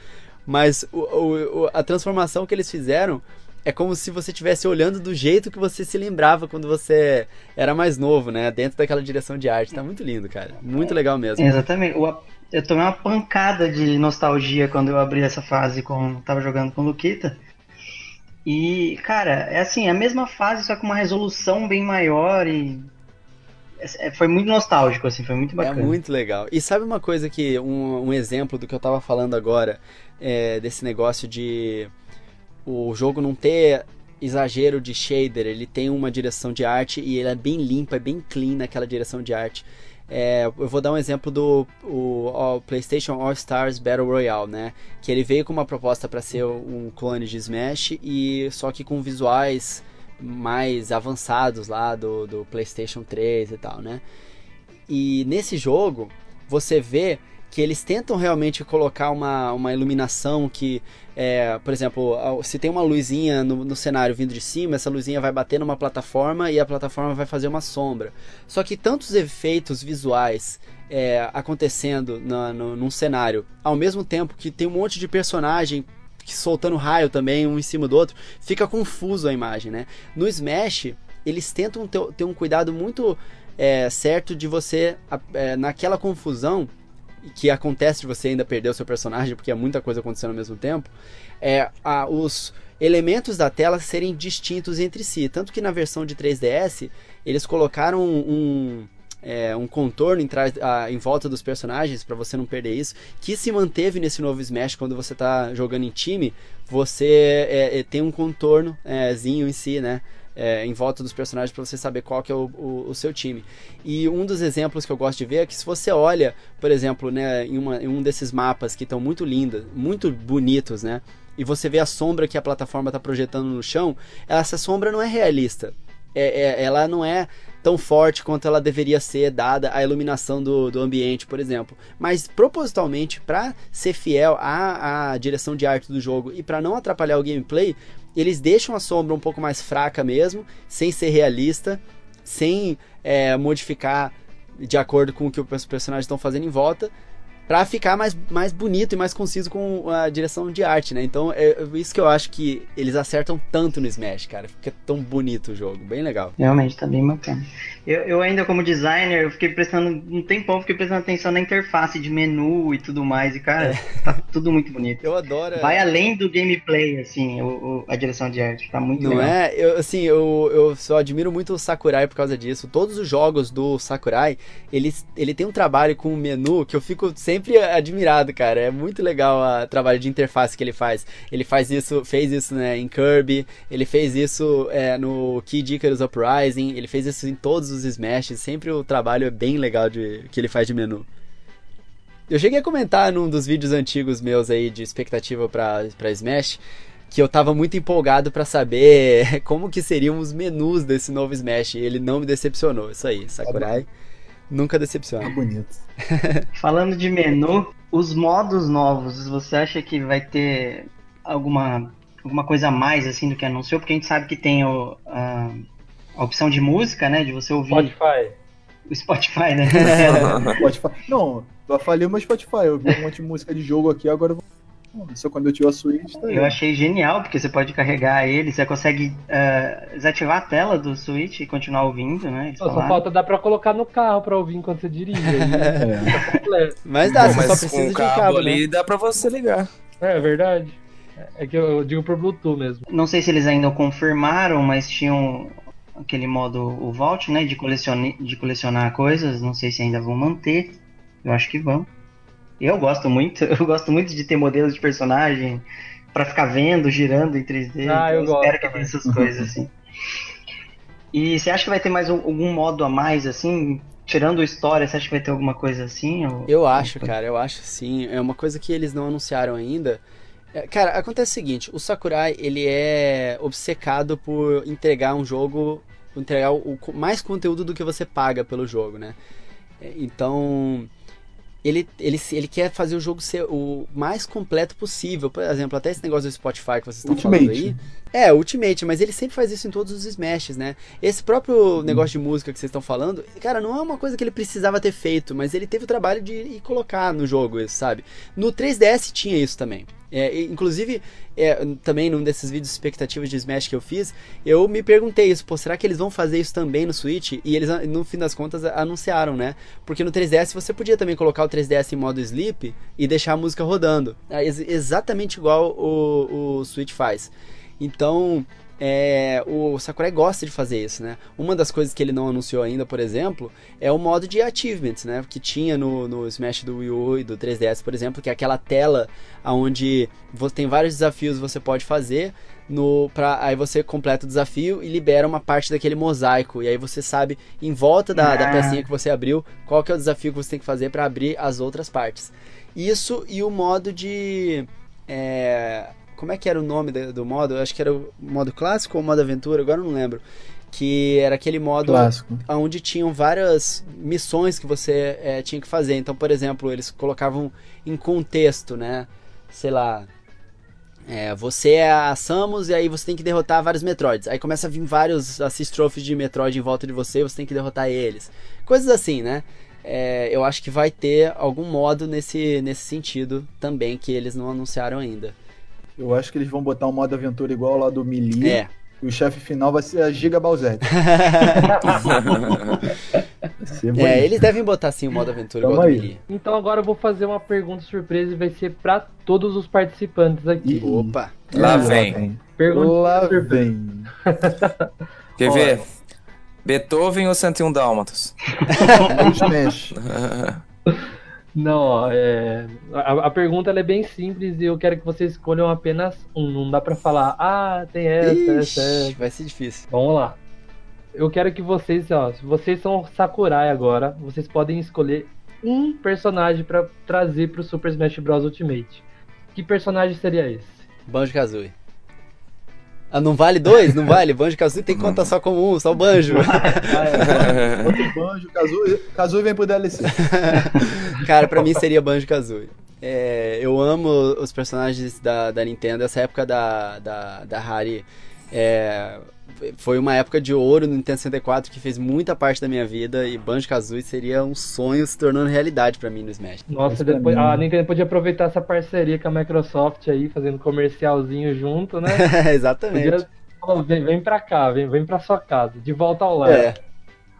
Mas o- o- a transformação que eles fizeram é como se você estivesse olhando do jeito que você se lembrava quando você era mais novo, né? Dentro daquela direção de arte. Tá muito lindo, cara. Muito legal mesmo. Exatamente. Eu tomei uma pancada de nostalgia quando eu abri essa fase com tava jogando com o Luquita. E, cara, é assim, a mesma fase, só com uma resolução bem maior e é- foi muito nostálgico, assim, foi muito É bacana. muito legal. E sabe uma coisa que, um, um exemplo do que eu tava falando agora, é, desse negócio de o jogo não ter exagero de shader, ele tem uma direção de arte e ele é bem limpa, é bem clean naquela direção de arte. É, eu vou dar um exemplo do o, o PlayStation All Stars Battle Royale, né? Que ele veio com uma proposta para ser um clone de Smash e só que com visuais mais avançados lá do, do PlayStation 3 e tal, né? E nesse jogo você vê que eles tentam realmente colocar uma, uma iluminação que, é, por exemplo, se tem uma luzinha no, no, cenário vindo de cima, essa luzinha vai bater numa plataforma e a plataforma vai fazer uma sombra. Só que tantos efeitos visuais é, acontecendo na, no, num cenário, ao mesmo tempo que tem um monte de personagem soltando raio também, um em cima do outro, fica confuso a imagem, né? No Smash, eles tentam ter, ter um cuidado muito é, certo de você, é, naquela confusão, que acontece de você ainda perder o seu personagem, porque é muita coisa acontecendo ao mesmo tempo, é a, os elementos da tela serem distintos entre si. Tanto que na versão de 3DS, eles colocaram um, é, um contorno em, a, em volta dos personagens, para você não perder isso, que se manteve nesse novo Smash quando você está jogando em time, você é, é, tem um contornozinho em si, né? É, em volta dos personagens para você saber qual que é o, o, o, seu time. E um dos exemplos que eu gosto de ver é que se você olha, por exemplo, né, em, uma, em um desses mapas que estão muito lindos, muito bonitos, né? E você vê a sombra que a plataforma está projetando no chão, essa sombra não é realista. É, é, ela não é tão forte quanto ela deveria ser, dada a iluminação do, do ambiente, por exemplo. Mas propositalmente, para ser fiel à, à direção de arte do jogo e para não atrapalhar o gameplay, eles deixam a sombra um pouco mais fraca mesmo, sem ser realista, sem é, modificar de acordo com o que os personagens estão fazendo em volta, para ficar mais, mais bonito e mais conciso com a direção de arte, né? Então é isso que eu acho que eles acertam tanto no Smash, cara. Fica tão bonito o jogo, bem legal. Realmente, tá bem bacana. Eu, eu ainda como designer, eu fiquei prestando um tempão, fiquei prestando atenção na interface de menu e tudo mais, e cara, é. tá tudo muito bonito. Eu adoro. Vai além do gameplay, assim, o, o, a direção de arte, tá muito Não legal. é? Eu, assim, eu, eu só admiro muito o Sakurai por causa disso. Todos os jogos do Sakurai, ele, ele tem um trabalho com o menu que eu fico sempre admirado, cara. É muito legal o trabalho de interface que ele faz. Ele faz isso, fez isso né, em Kirby, ele fez isso é, no Kid Icarus Uprising, ele fez isso em todos os Smash, sempre o trabalho é bem legal de, que ele faz de menu. Eu cheguei a comentar num dos vídeos antigos meus aí de expectativa para Smash que eu tava muito empolgado para saber (laughs) como que seriam os menus desse novo Smash e ele não me decepcionou. Isso aí, Sakurai nunca decepciona. Tá bonito. (laughs) Falando de menu, os modos novos, você acha que vai ter alguma alguma coisa a mais assim do que anunciou? Porque a gente sabe que tem o, a, a opção de música, né? De você ouvir. Spotify. O Spotify, né? (laughs) Spotify. Não, eu falei o meu Spotify. Eu vi um monte de música de jogo aqui, agora eu vou. Só quando eu tiver a Switch, tá aí. Eu achei genial, porque você pode carregar ele, você consegue uh, desativar a tela do Switch e continuar ouvindo, né? Só, só falta dar pra colocar no carro pra ouvir enquanto você dirige. (laughs) é. Mas dá, Bom, você mas só precisa com de o cabo cabo, ali né? dá pra você ligar. É, é verdade. É que eu digo por Bluetooth mesmo. Não sei se eles ainda confirmaram, mas tinham aquele modo o Vault, né? De, colecione, de colecionar coisas. Não sei se ainda vão manter. Eu acho que vão. Eu gosto muito, (laughs) eu gosto muito de ter modelos de personagem para ficar vendo, girando em 3D. Ah, eu então gosto espero que tenha essas coisas assim. E você acha que vai ter mais um- algum modo a mais assim? Tirando a história, você acha que vai ter alguma coisa assim? Ou... Eu acho, cara, eu acho sim. É uma coisa que eles não anunciaram ainda. É, Cara, acontece o seguinte, o Sakurai, ele é obcecado por entregar um jogo, entregar o, o- mais conteúdo do que você paga pelo jogo, né? É, Então, ele, ele, ele quer fazer o jogo ser o mais completo possível. Por exemplo, até esse negócio do Spotify que vocês estão falando aí. É, Ultimate, mas ele sempre faz isso em todos os Smashes, né? Esse próprio negócio de música que vocês estão falando, cara, não é uma coisa que ele precisava ter feito, mas ele teve o trabalho de ir colocar no jogo isso, sabe? No 3DS tinha isso também. É, inclusive, é, também num desses vídeos expectativas de Smash que eu fiz, eu me perguntei isso, pô, será que eles vão fazer isso também no Switch? E eles, no fim das contas, anunciaram, né? Porque no 3DS você podia também colocar o 3DS em modo sleep e deixar a música rodando. É ex- exatamente igual o, o Switch faz. Então, é, o Sakurai gosta de fazer isso, né? Uma das coisas que ele não anunciou ainda, por exemplo, é o modo de achievements, né? Que tinha no, no Smash do Wii U e do 3DS, por exemplo, que é aquela tela onde você tem vários desafios que você pode fazer, no pra, aí você completa o desafio e libera uma parte daquele mosaico. E aí você sabe, em volta da, da Ah. pecinha que você abriu, qual que é o desafio que você tem que fazer para abrir as outras partes. Isso e o modo de. é, como é que era o nome do, do modo? Eu acho que era o modo clássico ou modo aventura, agora eu não lembro. Que era aquele modo Clássico. onde tinham várias missões que você é, tinha que fazer. Então, por exemplo, eles colocavam em contexto, né? Sei lá. é, você é a Samus e aí você tem que derrotar vários Metroids. Aí começa a vir vários assist trophies de Metroid em volta de você, você tem que derrotar eles. Coisas assim, né? É, eu acho que vai ter algum modo nesse, nesse sentido também que eles não anunciaram ainda. Eu acho que eles vão botar um modo aventura igual lá do Melee. É. E o chefe final vai ser a Giga (laughs) bonito. É, eles devem botar sim o modo aventura Tamo igual do aí. Melee. Então agora eu vou fazer uma pergunta surpresa e vai ser pra todos os participantes aqui. Ih, Opa! Lá vem. Pergunta Lá surpresa. vem. (laughs) Quer ver? Beethoven ou 101 Dálmatas? É o Smash. Não, ó, é, a, a pergunta é bem simples e eu quero que vocês escolham apenas um. Não dá pra falar, ah, tem essa, essa, essa. Ixi, vai ser difícil. Vamos lá. Eu quero que vocês, ó, se vocês são Sakurai agora, vocês podem escolher um personagem pra trazer pro Super Smash Bros Ultimate. Que personagem seria esse? Banjo Kazooie. Ah, não vale dois? Não vale? Banjo Kazooie tem que contar só como um, só o banjo. (laughs) Outro banjo, Kazooie. Kazooie vem pro DLC. (laughs) Cara, pra mim seria Banjo Kazooie. É, eu amo os personagens da, da Nintendo. Essa época da, da, da Harry é, foi uma época de ouro no Nintendo 64 que fez muita parte da minha vida. E Banjo Kazooie seria um sonho se tornando realidade pra mim no Smash. Nossa, depois, a Nintendo podia aproveitar essa parceria com a Microsoft aí, fazendo comercialzinho junto, né? (laughs) Exatamente. Podia vem, vem pra cá, vem, vem pra sua casa, de volta ao lar. É,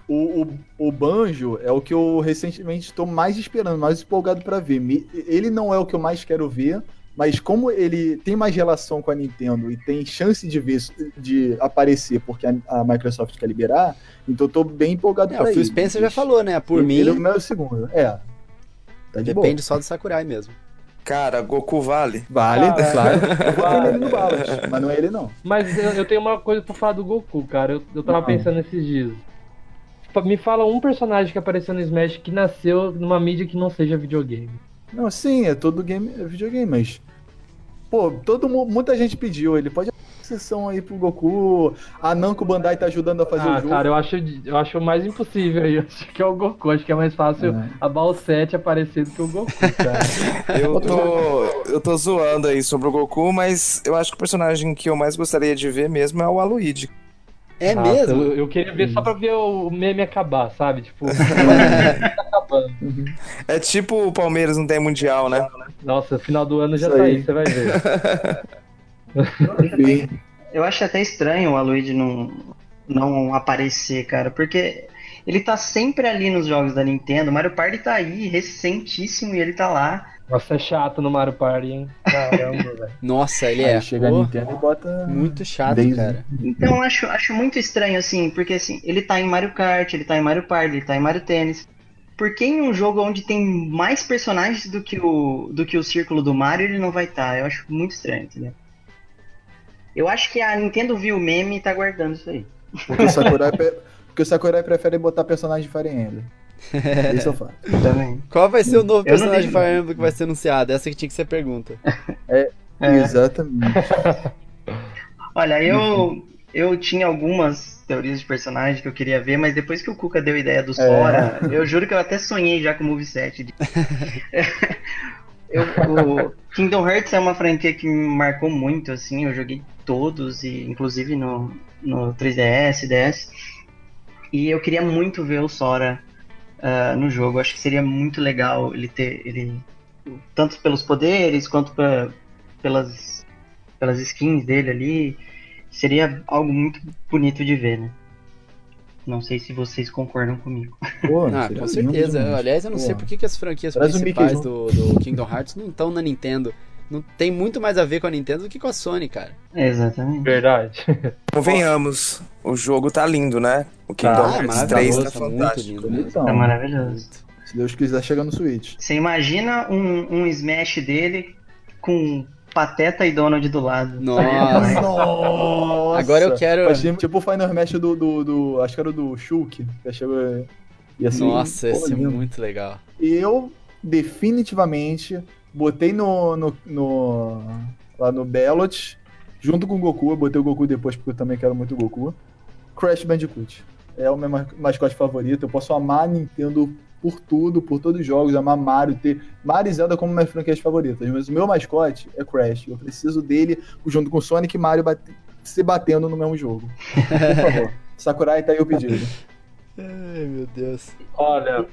O, o, o Banjo é o que eu recentemente estou mais esperando, mais empolgado pra ver. Ele não é o que eu mais quero ver, mas como ele tem mais relação com a Nintendo e tem chance de ver de aparecer porque a, a Microsoft quer liberar, então eu tô bem empolgado É, pra o. Phil Spencer já falou, né? Por ele, Ele é o mim, meu segundo. É. Tá de depende boa. só do Sakurai mesmo. Cara, Goku vale. Vale, Cara, claro. Eu (laughs) vou vale. ele no Balance, mas não é ele não. Mas eu, eu tenho uma coisa pra falar do Goku, cara. Eu, eu tava Não. pensando esses dias. Me fala um personagem que apareceu no Smash que nasceu numa mídia que não seja videogame. Não, sim, é todo game, é videogame, mas. Pô, todo, mu- muita gente pediu. Ele pode sessão aí pro Goku. A Namco Bandai tá ajudando a fazer ah, o jogo. cara, eu acho, eu acho mais impossível aí. (laughs) Acho que é o Goku. Acho que é mais fácil É. a 7 aparecer do que o Goku, (laughs) cara. Eu tô, eu tô zoando aí sobre o Goku, mas eu acho que o personagem que eu mais gostaria de ver mesmo é o Aluigi. É Nossa, mesmo? Eu, eu queria ver só pra ver o meme acabar, sabe? Tipo, tá (laughs) acabando. É tipo o Palmeiras não tem mundial, né? Nossa, final do ano já Isso tá aí. aí, você vai ver. (laughs) Eu acho até estranho o Aloyd não, não aparecer, cara, porque ele tá sempre ali nos jogos da Nintendo. O Mario Party tá aí, recentíssimo, e ele tá lá. Nossa, é chato no Mario Party, hein? Caramba, (laughs) velho. Nossa, ele aí é. chega a Nintendo e bota. muito chato, Daisy. cara. Então eu acho, acho muito estranho, assim, porque assim, ele tá em Mario Kart, ele tá em Mario Party, ele tá em Mario Tennis. Por que em um jogo onde tem mais personagens do que o, do que o círculo do Mario ele não vai estar? Eu acho muito estranho, entendeu? Eu acho que a Nintendo viu o meme e tá guardando isso aí. Porque o Sakurai, pre- porque o Sakurai prefere botar personagem de Fire Emblem. Isso eu falo. (laughs) Também. Qual vai ser o novo Eu personagem de Fire Emblem que vai ser anunciado? Essa que tinha que ser a pergunta. É. Exatamente. (laughs) Olha, eu, eu tinha algumas teorias de personagem que eu queria ver, mas depois que o Kuka deu a ideia do Sora, eu juro que eu até sonhei já com o moveset. de- (laughs) eu, o Kingdom Hearts é uma franquia que me marcou muito, assim, eu joguei todos, e inclusive no, no 3DS, DS, e eu queria muito ver o Sora ah, no jogo, acho que seria muito legal ele ter, ele, tanto pelos poderes, quanto pra, pelas, pelas skins dele ali, seria algo muito bonito de ver, né? Não sei se vocês concordam comigo. (laughs) Pô, Ah, com certeza. Aliás, eu não sei Pô. por que, que as franquias Traz principais do, do Kingdom Hearts não estão na Nintendo. Não tem muito mais a ver com a Nintendo do que com a Sony, cara. Exatamente. Verdade. Convenhamos, o jogo tá lindo, né? O Kingdom Tá, Hearts maravilhoso, 3 tá tá muito fantástico. lindo. mesmo. Então, Tá maravilhoso. se Deus quiser, chega no Switch. Você imagina um, um Smash dele com Pateta e Donald do lado. Nossa. Nossa! Agora eu quero- Imagina, tipo o Final Smash do, do, do- Acho que era do Shulk. Que chegou. Ia ser, Nossa, ia ser lindo. muito legal. Eu definitivamente botei no, no, no- lá no Ballot, junto com o Goku, eu botei o Goku depois porque eu também quero muito o Goku. Crash Bandicoot. É o meu ma- mascote favorito. Eu posso amar a Nintendo por tudo, por todos os jogos, amar Mario, ter Mario e Zelda como minhas franquias favoritas. Mas o meu mascote é Crash. Eu preciso dele junto com Sonic e Mario bate- se batendo no mesmo jogo. Por favor. (laughs) Sakurai tá aí o pedido. Ai, meu Deus. Olha,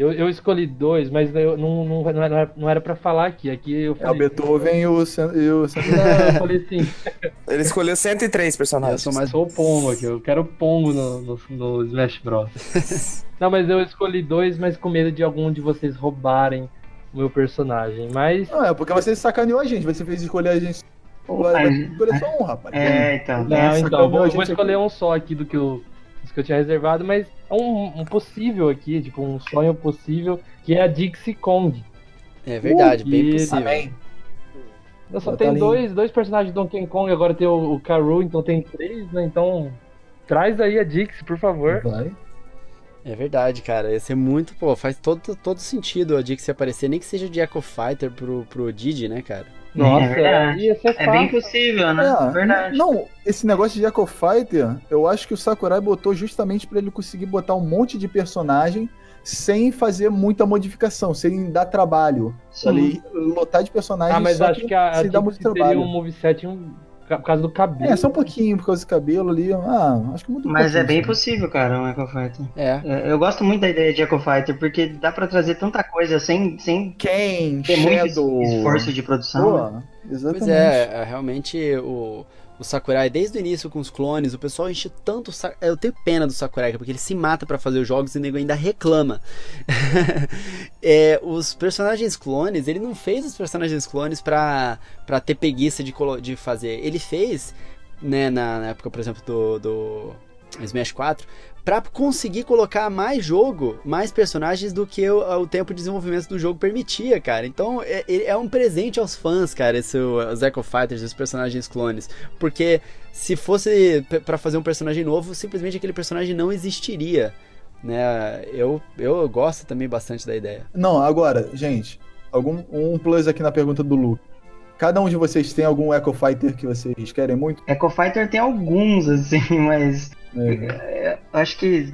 eu, eu escolhi dois, mas eu não, não, não, era, não era pra falar aqui. Aqui eu É o falei. Beethoven e o, e o Não, eu falei assim, (laughs) Ele escolheu 103 Eu personagens. sou mais sou o Pongo aqui, eu quero o Pongo no, no, no Smash Bros. (laughs) não, mas eu escolhi dois, mas com medo de algum de vocês roubarem o meu personagem. Mas. Não, é porque você sacaneou a gente. Você fez escolher a gente. Vai Ai, escolher só um, rapaz. É, então. Não, Essa então, eu vou, eu vou escolher aqui. um só aqui do que eu, dos que eu tinha reservado, mas é um, um possível aqui, tipo, um sonho possível, que é a Dixie Kong. É verdade, bem que- possível. Amém. Eu só tem dois, dois personagens de Donkey Kong, agora tem o, o Karu, então tem três, né? Então, traz aí a Dixie, por favor. Vai. É verdade, cara. Ia ser muito, pô, faz todo, todo sentido a Dixie aparecer, nem que seja de Echo Fighter pro, pro Didi, né, cara? Nossa, verdade. ia ser É bem fácil. possível, né? É, Verdade. Não, esse negócio de Echo Fighter, eu acho que o Sakurai botou justamente pra ele conseguir botar um monte de personagem sem fazer muita modificação, sem dar trabalho. Sim. Ali, lotar de personagens Ah, mas só acho que a, a sem dar muito trabalho. um moveset um, por causa do cabelo. É, só um pouquinho por causa do cabelo ali. Ah, acho que muito Mas é bem possível, cara, um Echo Fighter. É. É, Eu gosto muito da ideia de Echo Fighter, porque dá pra trazer tanta coisa sem, sem Quem? ter muito Shadow. es- esforço de produção. né? Pô, exatamente. Pois é, é, realmente o, o Sakurai, desde o início com os clones, o pessoal enche tanto. Eu tenho pena do Sakurai, porque ele se mata pra fazer os jogos e o nego ainda reclama. (laughs) É, os personagens clones, ele não fez os personagens clones pra, pra ter preguiça de, de fazer. Ele fez, né, na, na época, por exemplo, do, do Smash 4, pra conseguir colocar mais jogo, mais personagens do que o, o tempo de desenvolvimento do jogo permitia, cara. Então é, é um presente aos fãs, cara, esse, os Echo Fighters, os personagens clones. Porque se fosse p- pra fazer um personagem novo, simplesmente aquele personagem não existiria. Né? Eu, eu gosto também bastante da ideia. Não, agora, gente, algum um plus aqui na pergunta do Lu. Cada um de vocês tem algum Echo Fighter que vocês querem muito? Echo Fighter tem alguns, assim, (laughs) mas É, é, acho que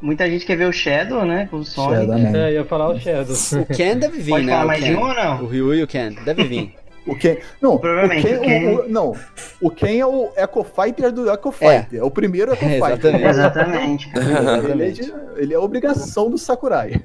muita gente quer ver o Shadow, né? Com o Sonic. Shadow, né? É, eu ia falar o Shadow. O Ken deve vir, Pode né? falar o mais Ken. de um ou não? O Ryu e o Ken, deve vir. O Ken. Não, Provavelmente, O Ken, o Ken- o- o- não, o Ken é o Echo Fighter do Echo Fighter. É, o primeiro Echo (laughs) É, Fighter. exatamente. (laughs) Exatamente. Ele é, de- ele é obrigação do Sakurai.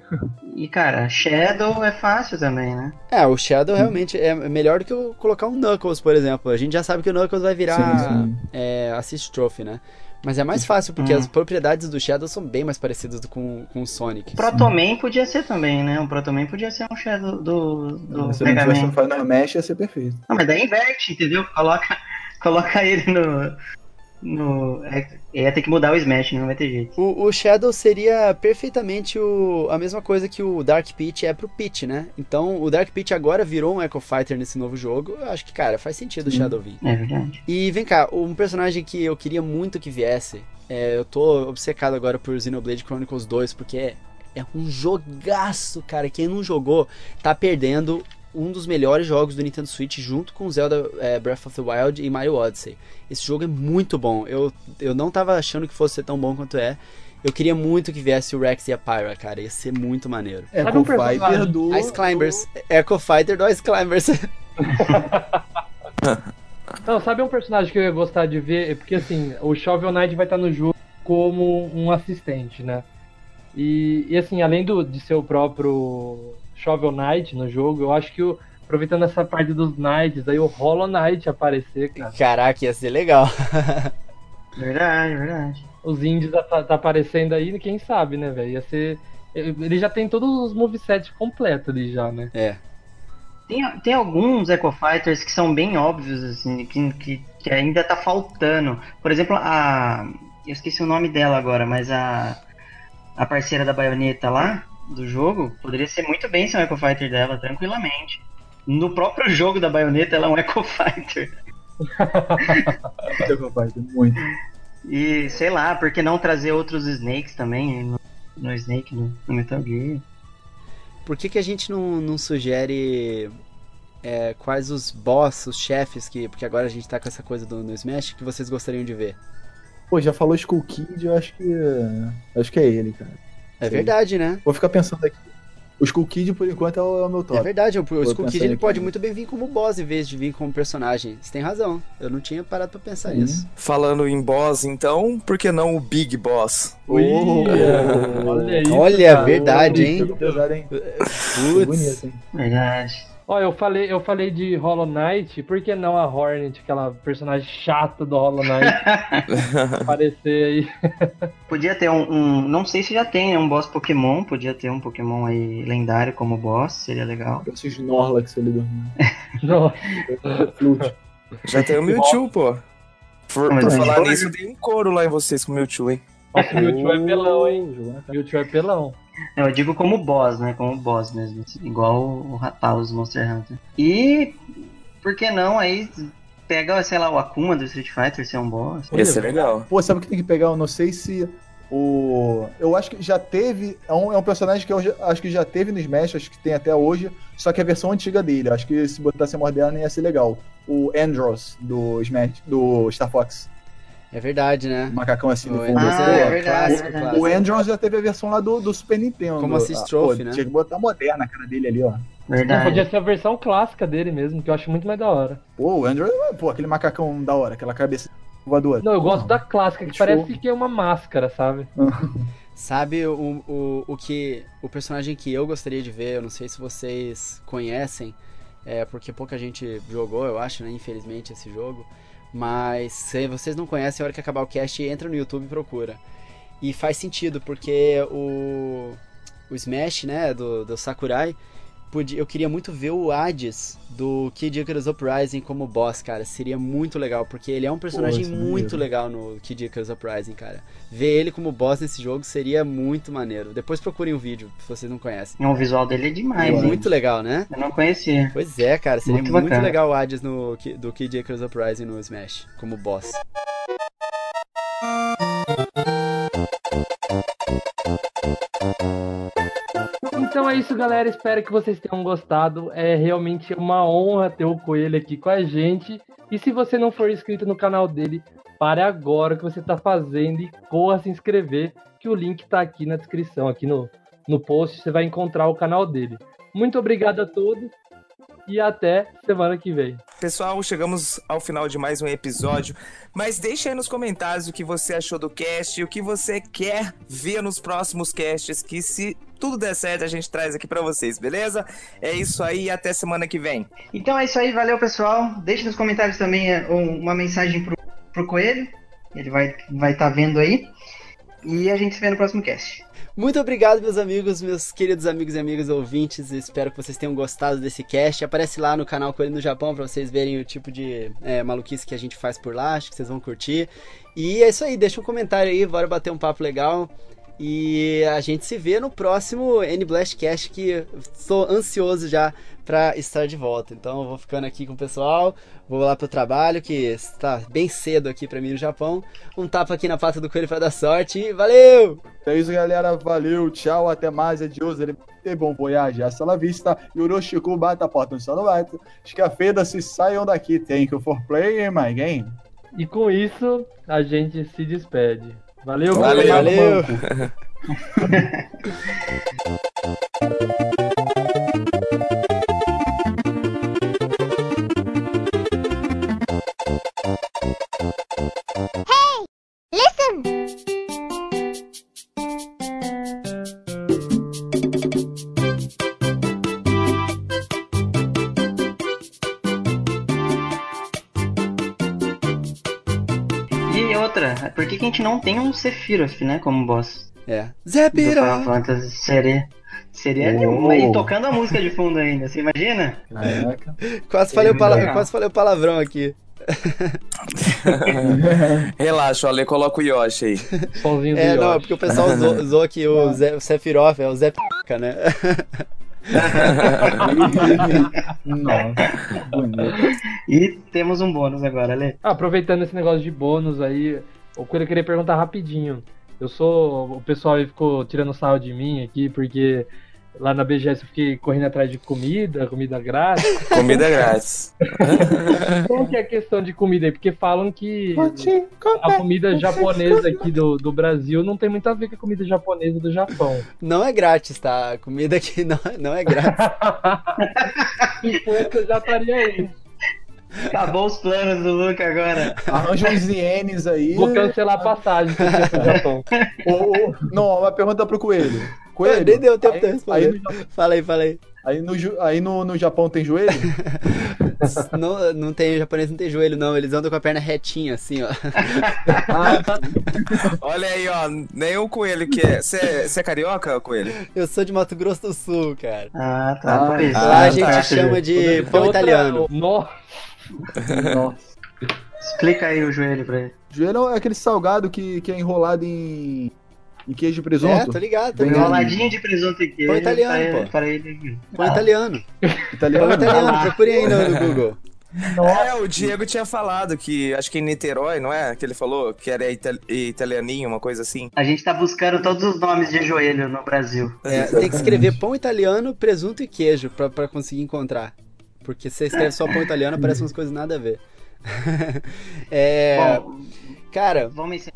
E, cara, Shadow é fácil também, né? É, o Shadow realmente é melhor do que eu colocar um Knuckles, por exemplo. A gente já sabe que o Knuckles vai virar Sim, sim. é, Assist Trophy, né? Mas é mais fácil, porque Hum. as propriedades do Shadow são bem mais parecidas do- com, com o Sonic. Protoman podia ser também, né? Um Protoman podia ser um Shadow do, do Se não Mega tivesse Man. um Final Mesh, ia ser perfeito. Não, mas daí inverte, entendeu? Coloca, (laughs) coloca ele no. no é, ia ter que mudar o Smash, não vai ter jeito. O, o Shadow seria perfeitamente o, a mesma coisa que o Dark Pit é pro Pit, né? Então o Dark Pit agora virou um Echo Fighter nesse novo jogo. Eu acho que, cara, faz sentido o. Shadow vir. É verdade. E vem cá, um personagem que eu queria muito que viesse. é, eu tô obcecado agora por Xenoblade Chronicles 2, porque é, é um jogaço, cara. Quem não jogou tá perdendo um dos melhores jogos do Nintendo Switch junto com Zelda é, Breath of the Wild e Mario Odyssey. Esse jogo é muito bom. Eu, eu não tava achando que fosse ser tão bom quanto é. Eu queria muito que viesse o Rex e a Pyra, cara. Ia ser muito maneiro. Sabe Echo um? Fighter do. Ice Climbers. Echo Fighter do Ice Climbers. Não, sabe um personagem que eu ia gostar de ver? É Porque assim, o Shovel Knight vai estar no jogo como um assistente, né? E, e, assim, além do, de ser o próprio Shovel Knight no jogo, eu acho que o, aproveitando essa parte dos Knights, aí o Hollow Knight aparecer, cara. Caraca, ia ser legal. (laughs) Verdade, verdade. Os indies tá, tá aparecendo aí, quem sabe, né, velho? Ia ser. Ele já tem todos os movesets completos ali já, né? É. Tem, tem alguns Echo Fighters que são bem óbvios, assim, que, que, que ainda tá faltando. Por exemplo, a. Eu esqueci o nome dela agora, mas a. A parceira da baioneta lá, do jogo, poderia ser muito bem ser um Echo Fighter dela, tranquilamente. No próprio jogo da baioneta, ela é um (laughs) Echo Fighter. Echo Fighter, muito. E sei lá, por que não trazer outros Snakes também no, no Snake, no, no Metal Gear? Por que, que a gente não, não sugere é, quais os boss, os chefes, que, porque agora a gente tá com essa coisa do no Smash, que vocês gostariam de ver? Pô, já falou Skull Kid, eu acho que. Acho que é ele, cara. É Sim. verdade, né? Vou ficar pensando aqui. O Skull Kid, por enquanto, é o, é o meu top. É verdade, o, o Skull Kid ele aqui. pode muito bem vir como boss em vez de vir como personagem. Você tem razão. Eu não tinha parado pra pensar Sim. nisso. Falando em boss, então, por que não o Big Boss? Ui, olha isso. Olha, verdade, hein? Pesado, hein? Putz. Bonito, hein? Verdade. Ó, eu falei, eu falei de Hollow Knight, por que não a Hornet, aquela personagem chata do Hollow Knight, (laughs) aparecer aí? Podia ter um, um- Não sei se já tem, né? Um boss Pokémon. Podia ter um Pokémon aí lendário como boss, seria legal. Esse Snorlax ali do (laughs) Nossa. Flute. Já tem o Mewtwo, pô. Por, por é falar história. nisso, tem um couro lá em vocês com o Mewtwo, hein? Nossa, o Mewtwo é pelão, hein? Mewtwo é pelão. Eu digo como boss, né? Como boss mesmo. assim, igual o Rathalos Monster Hunter. E. Por que não aí. Pega, sei lá, o Akuma do Street Fighter ser um boss. Esse é legal. Pô, sabe o que tem que pegar? Eu não sei se o. Eu acho que já teve. É um, é um personagem que eu já- acho que já teve no Smash, acho que tem até hoje. Só que a versão antiga dele. Acho que se botasse a moderna ia ser legal. O Andros do Smash, do Star Fox. É verdade, né? O macacão assim no O fundo. Ah, é verdade, clássico, é clássico. O Andros já teve a versão lá do, do Super Nintendo. Como assist Ah, trophy, pô, né? Tinha que botar moderna a cara dele ali, ó. Não, Verdade. podia ser a versão clássica dele mesmo, que eu acho muito mais da hora. Pô, o Andros, pô, aquele macacão da hora, aquela cabeça voadora. Não, eu gosto da clássica, que show. parece que é uma máscara, sabe? (laughs) Sabe o, o, o que. O personagem que eu gostaria de ver, eu não sei se vocês conhecem, é porque pouca gente jogou, eu acho, né? Infelizmente, esse jogo. Mas se vocês não conhecem, a hora que acabar o cast, entra no YouTube e procura. E faz sentido, porque o. O Smash, né, do, do Sakurai, eu queria muito ver o Hades do Kid Icarus Uprising como boss, cara. Seria muito legal, porque ele é um personagem é muito legal no Kid Icarus Uprising, cara. Ver ele como boss nesse jogo seria muito maneiro. Depois procurem o vídeo, se vocês não conhecem. O visual dele é É demais, hein? muito legal, né? Eu não conhecia. Pois é, cara, seria Muito muito, legal o Hades no, do Kid Icarus Uprising no Smash, como boss. Então é isso, galera. Espero que vocês tenham gostado. É realmente uma honra ter o Coelho aqui com a gente. E se você não for inscrito no canal dele, pare agora o que você está fazendo e corra se inscrever, que o link está aqui na descrição, aqui no, no post, você vai encontrar o canal dele. Muito obrigado a todos e até semana que vem. Pessoal, chegamos ao final de mais um episódio, mas deixa aí nos comentários o que você achou do cast e o que você quer ver nos próximos casts, que se tudo der certo a gente traz aqui pra vocês, beleza? É isso aí e até semana que vem. Então é isso aí, valeu pessoal. Deixe nos comentários também é, um- uma mensagem pro, pro Coelho. Ele vai estar vai tá vendo aí. E a gente se vê no próximo cast. Muito obrigado, meus amigos, meus queridos amigos e amigas ouvintes. Espero que vocês tenham gostado desse cast. Aparece lá no canal Coelho no Japão pra vocês verem o tipo de é, maluquice que a gente faz por lá. Acho que vocês vão curtir. E é isso aí, deixa um comentário aí, bora bater um papo legal. E a gente se vê no próximo N Blast Cast, que estou ansioso já pra estar de volta. Então eu vou ficando aqui com o pessoal, vou lá pro trabalho, que está bem cedo aqui pra mim no Japão. Um tapa aqui na pata do coelho pra dar sorte e valeu! É isso, galera. Valeu, tchau, até mais. Adiós, ele e bom voyage. Hasta la vista. Yoroshiku bata a porta no Sanobato. Escafeda-se, saiam daqui. Thank you for playing my game. E com isso, a gente se despede. Valeu, Valeu. galera. Valeu! (laughs) tem um Sephiroth, né, como boss? É. Zé Pira! Seria Oh. animal. E tocando a música de fundo ainda, você imagina? Caraca. Quase falei, o Muito pala- legal. quase falei o palavrão aqui. (laughs) Relaxa, o Ale coloca o Yoshi aí. É, não, é porque o pessoal usou, usou aqui o, Zé, o Sephiroth, é o Zé P***, né? (laughs) Nossa, que bonito. E temos um bônus agora, Ale. Ah, aproveitando esse negócio de bônus aí, o que eu queria perguntar rapidinho. Eu sou. O pessoal aí ficou tirando sarro de mim aqui, porque lá na BGS eu fiquei correndo atrás de comida, comida grátis. (laughs) Comida grátis. (laughs) Como que é a questão de comida aí? Porque falam que a comida japonesa aqui do, do Brasil não tem muito a ver com a comida japonesa do Japão. Não é grátis, tá? A comida aqui não, não é grátis. (laughs) Se fosse, eu já estaria aí. Acabou os planos do Luca agora. Arranja uns ienes aí. Vou cancelar a passagem eu pro Japão. Ô, não, uma pergunta pro Coelho. Coelho. Nem deu tempo aí, de eu responder. Aí, no, Fala aí, fala aí. aí, no, aí no, no Japão tem joelho? (laughs) Não, não tem, o japonês não tem joelho, não. Eles andam com a perna retinha, assim, ó. Ah, (laughs) Olha aí, ó. Nem o coelho que é. Você é carioca, coelho? Eu sou de Mato Grosso do Sul, cara. Ah, tá. Ah. Lá a Ah, gente tá. chama de pão italiano. Nossa, nossa. Explica aí o joelho pra ele. Joelho é aquele salgado que, que é enrolado em, em queijo de presunto. É, tô ligado, tô Bem ligado. Enroladinho de presunto e queijo. Pão italiano, pô. Para ele. Pão italiano. Italiano? Pão italiano, procurem aí no, Google. É, o Diego tinha falado que, acho que em Niterói, não é? Que ele falou que era ita- italianinho, uma coisa assim. A gente tá buscando todos os nomes de joelho no Brasil. É, tem que escrever pão italiano, presunto e queijo pra, pra conseguir encontrar. Porque se você escreve só pão italiano, aparecem umas coisas nada a ver. (laughs) é, Bom, cara,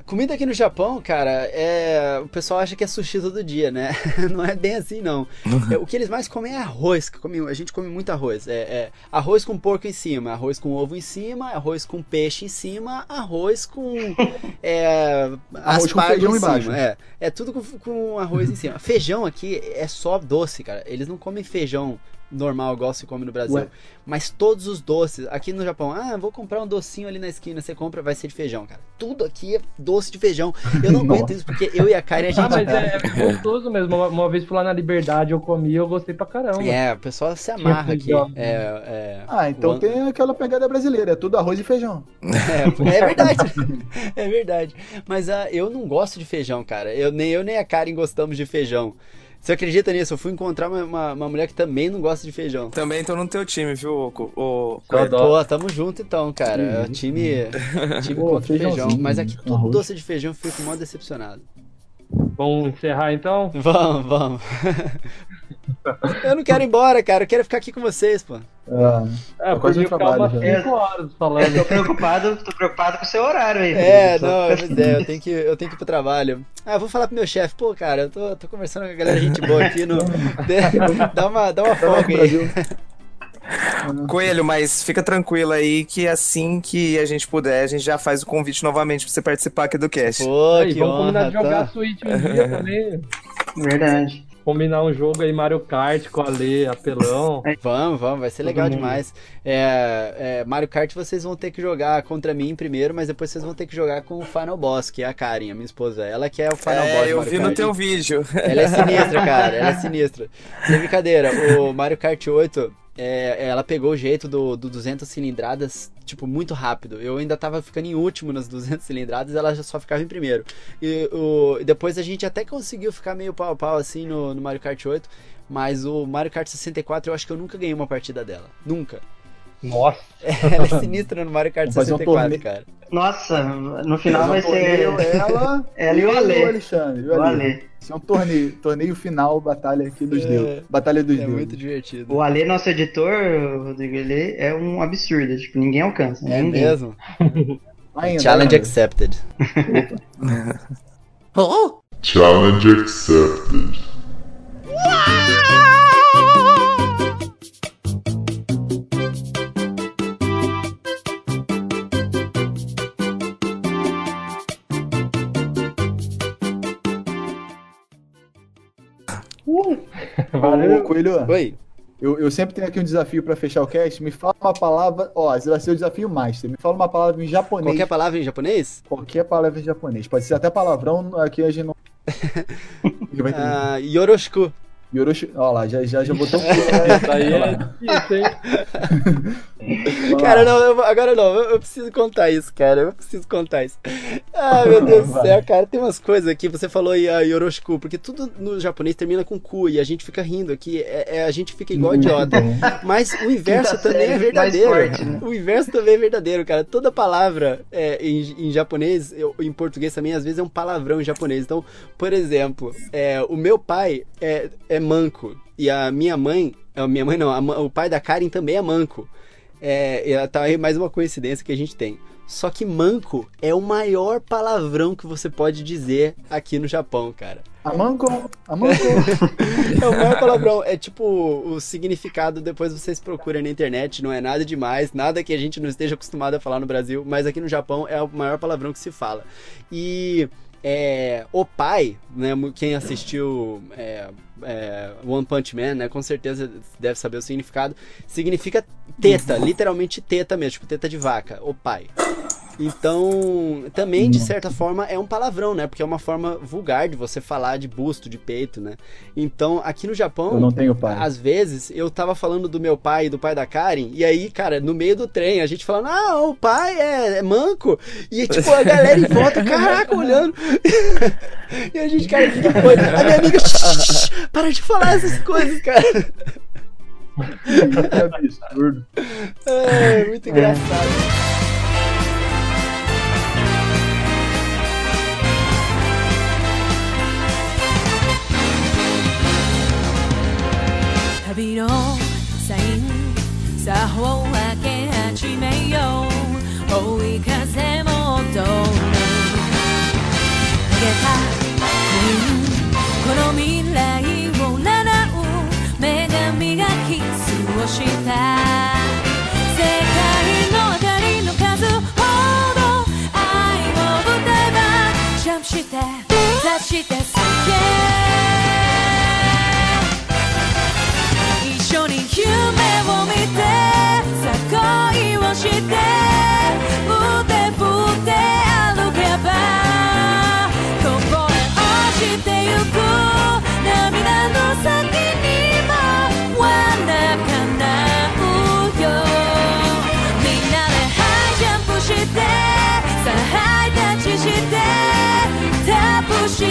comida aqui no Japão, cara, é. O pessoal acha que é sushi todo dia, né? (laughs) Não é bem assim, não. É, o que eles mais comem é arroz. que come- a gente come muito arroz. É, é arroz com porco em cima, arroz com ovo em cima, arroz com peixe em cima, arroz com. (laughs) É, Arroz com feijão em cima. embaixo. É, é tudo com, com arroz em cima. Feijão aqui é só doce, cara. Eles não comem feijão normal, igual se come no Brasil. Ué. Mas todos os doces, aqui no Japão, ah, vou comprar um docinho ali na esquina, você compra, vai ser de feijão, cara. Tudo aqui é doce de feijão. Eu não (laughs) aguento isso, porque eu e a Karen, a gente... ah, mas é, (laughs) é gostoso mesmo. Uma, uma vez fui lá na Liberdade, eu comi, eu gostei pra caramba. É, o pessoal se amarra aqui. É, é, Ah, então o- tem aquela pegada brasileira, é tudo arroz e feijão. É, é verdade. (laughs) É verdade. Mas ah, eu não gosto de feijão, cara. Eu, nem eu nem a Karen gostamos de feijão. Você acredita nisso? Eu fui encontrar uma, uma, uma mulher que também não gosta de feijão. Também tô no teu time, viu, co- o dó. Pô, tamo junto então, cara. É o time, (laughs) time Pô, contra o feijão. Mas aqui tudo arroz. doce de feijão eu fico mó decepcionado. Vamos encerrar então? Vamos, vamos. (laughs) eu não quero ir embora, cara. Eu quero ficar aqui com vocês, pô. É, eu quase podia um ficar trabalho umas já. 5 horas Eu falando. tô preocupado, tô preocupado com o seu horário aí. É, não, pois é, eu tenho que, eu tenho que ir pro trabalho. Ah, eu vou falar pro meu chefe, pô, cara, eu tô, tô conversando com a galera gente boa aqui no. (laughs) (laughs) Dá uma, dá uma folga aí. (laughs) Coelho, mas fica tranquilo aí que assim que a gente puder, a gente já faz o convite novamente pra você participar aqui do cast. Pô, que vamos combinar honra, de jogar tá? Switch um dia também. Verdade. Combinar um jogo aí, Mario Kart com a Lê, apelão. Vamos, vamos, vai ser legal mundo. demais. É, é, Mario Kart vocês vão ter que jogar contra mim primeiro, mas depois vocês vão ter que jogar com o Final Boss, que é a Karen, a minha esposa. Ela que é o Final Boss. É, do eu Mario vi no Kart. teu vídeo. Ela é sinistra, cara. Ela é sinistra. Sem brincadeira, o Mario Kart 8, é, ela pegou o jeito do, do 200 cilindradas, tipo, muito rápido. Eu ainda tava ficando em último nas 200 cilindradas, ela já só ficava em primeiro. E o, depois a gente até conseguiu ficar meio pau a pau assim no, no Mario Kart 8, mas o Mario Kart 64 eu acho que eu nunca ganhei uma partida dela. Nunca. Nossa, (laughs) Ela é sinistra no Mario Kart Vamos fazer um 64, torneio. cara. Nossa, no final vai um ser. ela, (laughs) Ela e o Ale. Alexandre. e o O Ale. Isso é um torneio. Torneio final, batalha aqui dos É. deuses. Batalha dos É deuses. muito divertido. O Ale, nosso editor, Rodrigo, ele é um absurdo. Tipo, ninguém alcança. É ninguém. mesmo? (laughs) Ainda, Challenge ainda. accepted. Challenge accepted. Valeu. Coelho, Oi. eu, eu sempre tenho aqui um desafio pra fechar o cast. Me fala uma palavra. Ó, esse vai ser o desafio master. Me fala uma palavra em japonês. Qualquer palavra em japonês? Qualquer palavra em japonês. Pode ser até palavrão, aqui a gente não. (laughs) Ninguém vai entender. Ah, yoroshiku. Yoroshi... Olha lá, já, já, já botou (laughs) um Isso aí é lá. difícil, hein? (laughs) (laughs) Cara, não, eu- agora não, eu, eu preciso contar isso, cara. Eu preciso contar isso. Ah, meu Deus do céu, cara. Tem umas coisas aqui, você falou aí a Yoroshiku, porque tudo no japonês termina com ku e a gente fica rindo aqui. É, é- a gente fica igual idiota. Mas o inverso Quinta também é verdadeiro. forte, né? O inverso também é verdadeiro, cara. Toda palavra é, em, em japonês, eu- em português também, às vezes é um palavrão em japonês. Então, por exemplo, é, o meu pai é, é manco e a minha mãe, a minha mãe não, a o pai da Karen também é manco. É, tá aí mais uma coincidência que a gente tem. Só que manco é o maior palavrão que você pode dizer aqui no Japão, cara. Amanco, Amanco. (laughs) É o maior palavrão. É tipo o significado, depois vocês procuram na internet, não é nada demais, nada que a gente não esteja acostumado a falar no Brasil, mas aqui no Japão é o maior palavrão que se fala. E é, o pai, né, quem assistiu é, é, One Punch Man, né, com certeza deve saber o significado, significa teta, literalmente teta mesmo, tipo teta de vaca, o pai. Então, também, de certa forma, é um palavrão, né? Porque é uma forma vulgar de você falar de busto, de peito, né? Então, aqui no Japão, Eu não tenho pai. às vezes, eu tava falando do meu pai e do pai da Karen, e aí, cara, no meio do trem, a gente falando, ah, o pai é, é manco, e tipo, a galera em volta, (laughs) caraca, olhando. (laughs) e a gente, cara, que que foi? A minha amiga, "Shh, para de falar essas coisas, cara. Que (laughs) absurdo. É, muito engraçado. してすげ一緒に夢を見てさあ恋をして腕振って歩けばこぼれ落ちてゆく涙の先にも罠叶うよ。みんなでハイジャンプしてさあハイタッチしてタ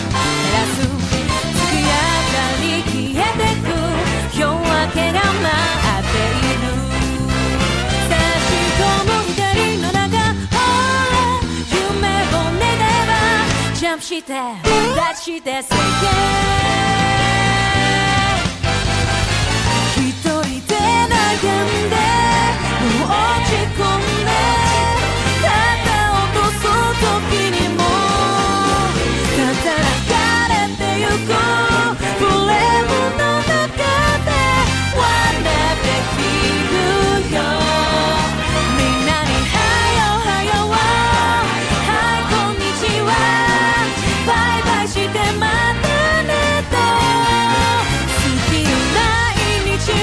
けが待っている差し込む光の中ほら夢を願えばジャンプして立ちして世界一人で悩んで落ち込んで肩を落とす時にもただ流れてゆくフレムの中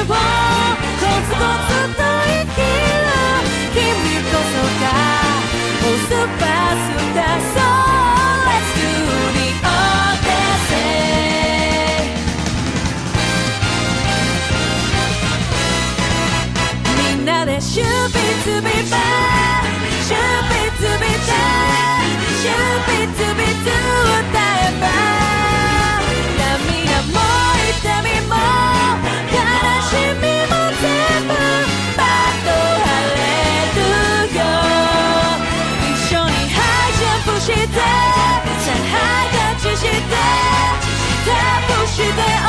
コツコツと生きる」「シューピッツ be to be bad should be to 歌えば涙も痛みも悲しみも全部パッと晴れるよ。一緒にハイジャンプしてさハイタチしてステップして。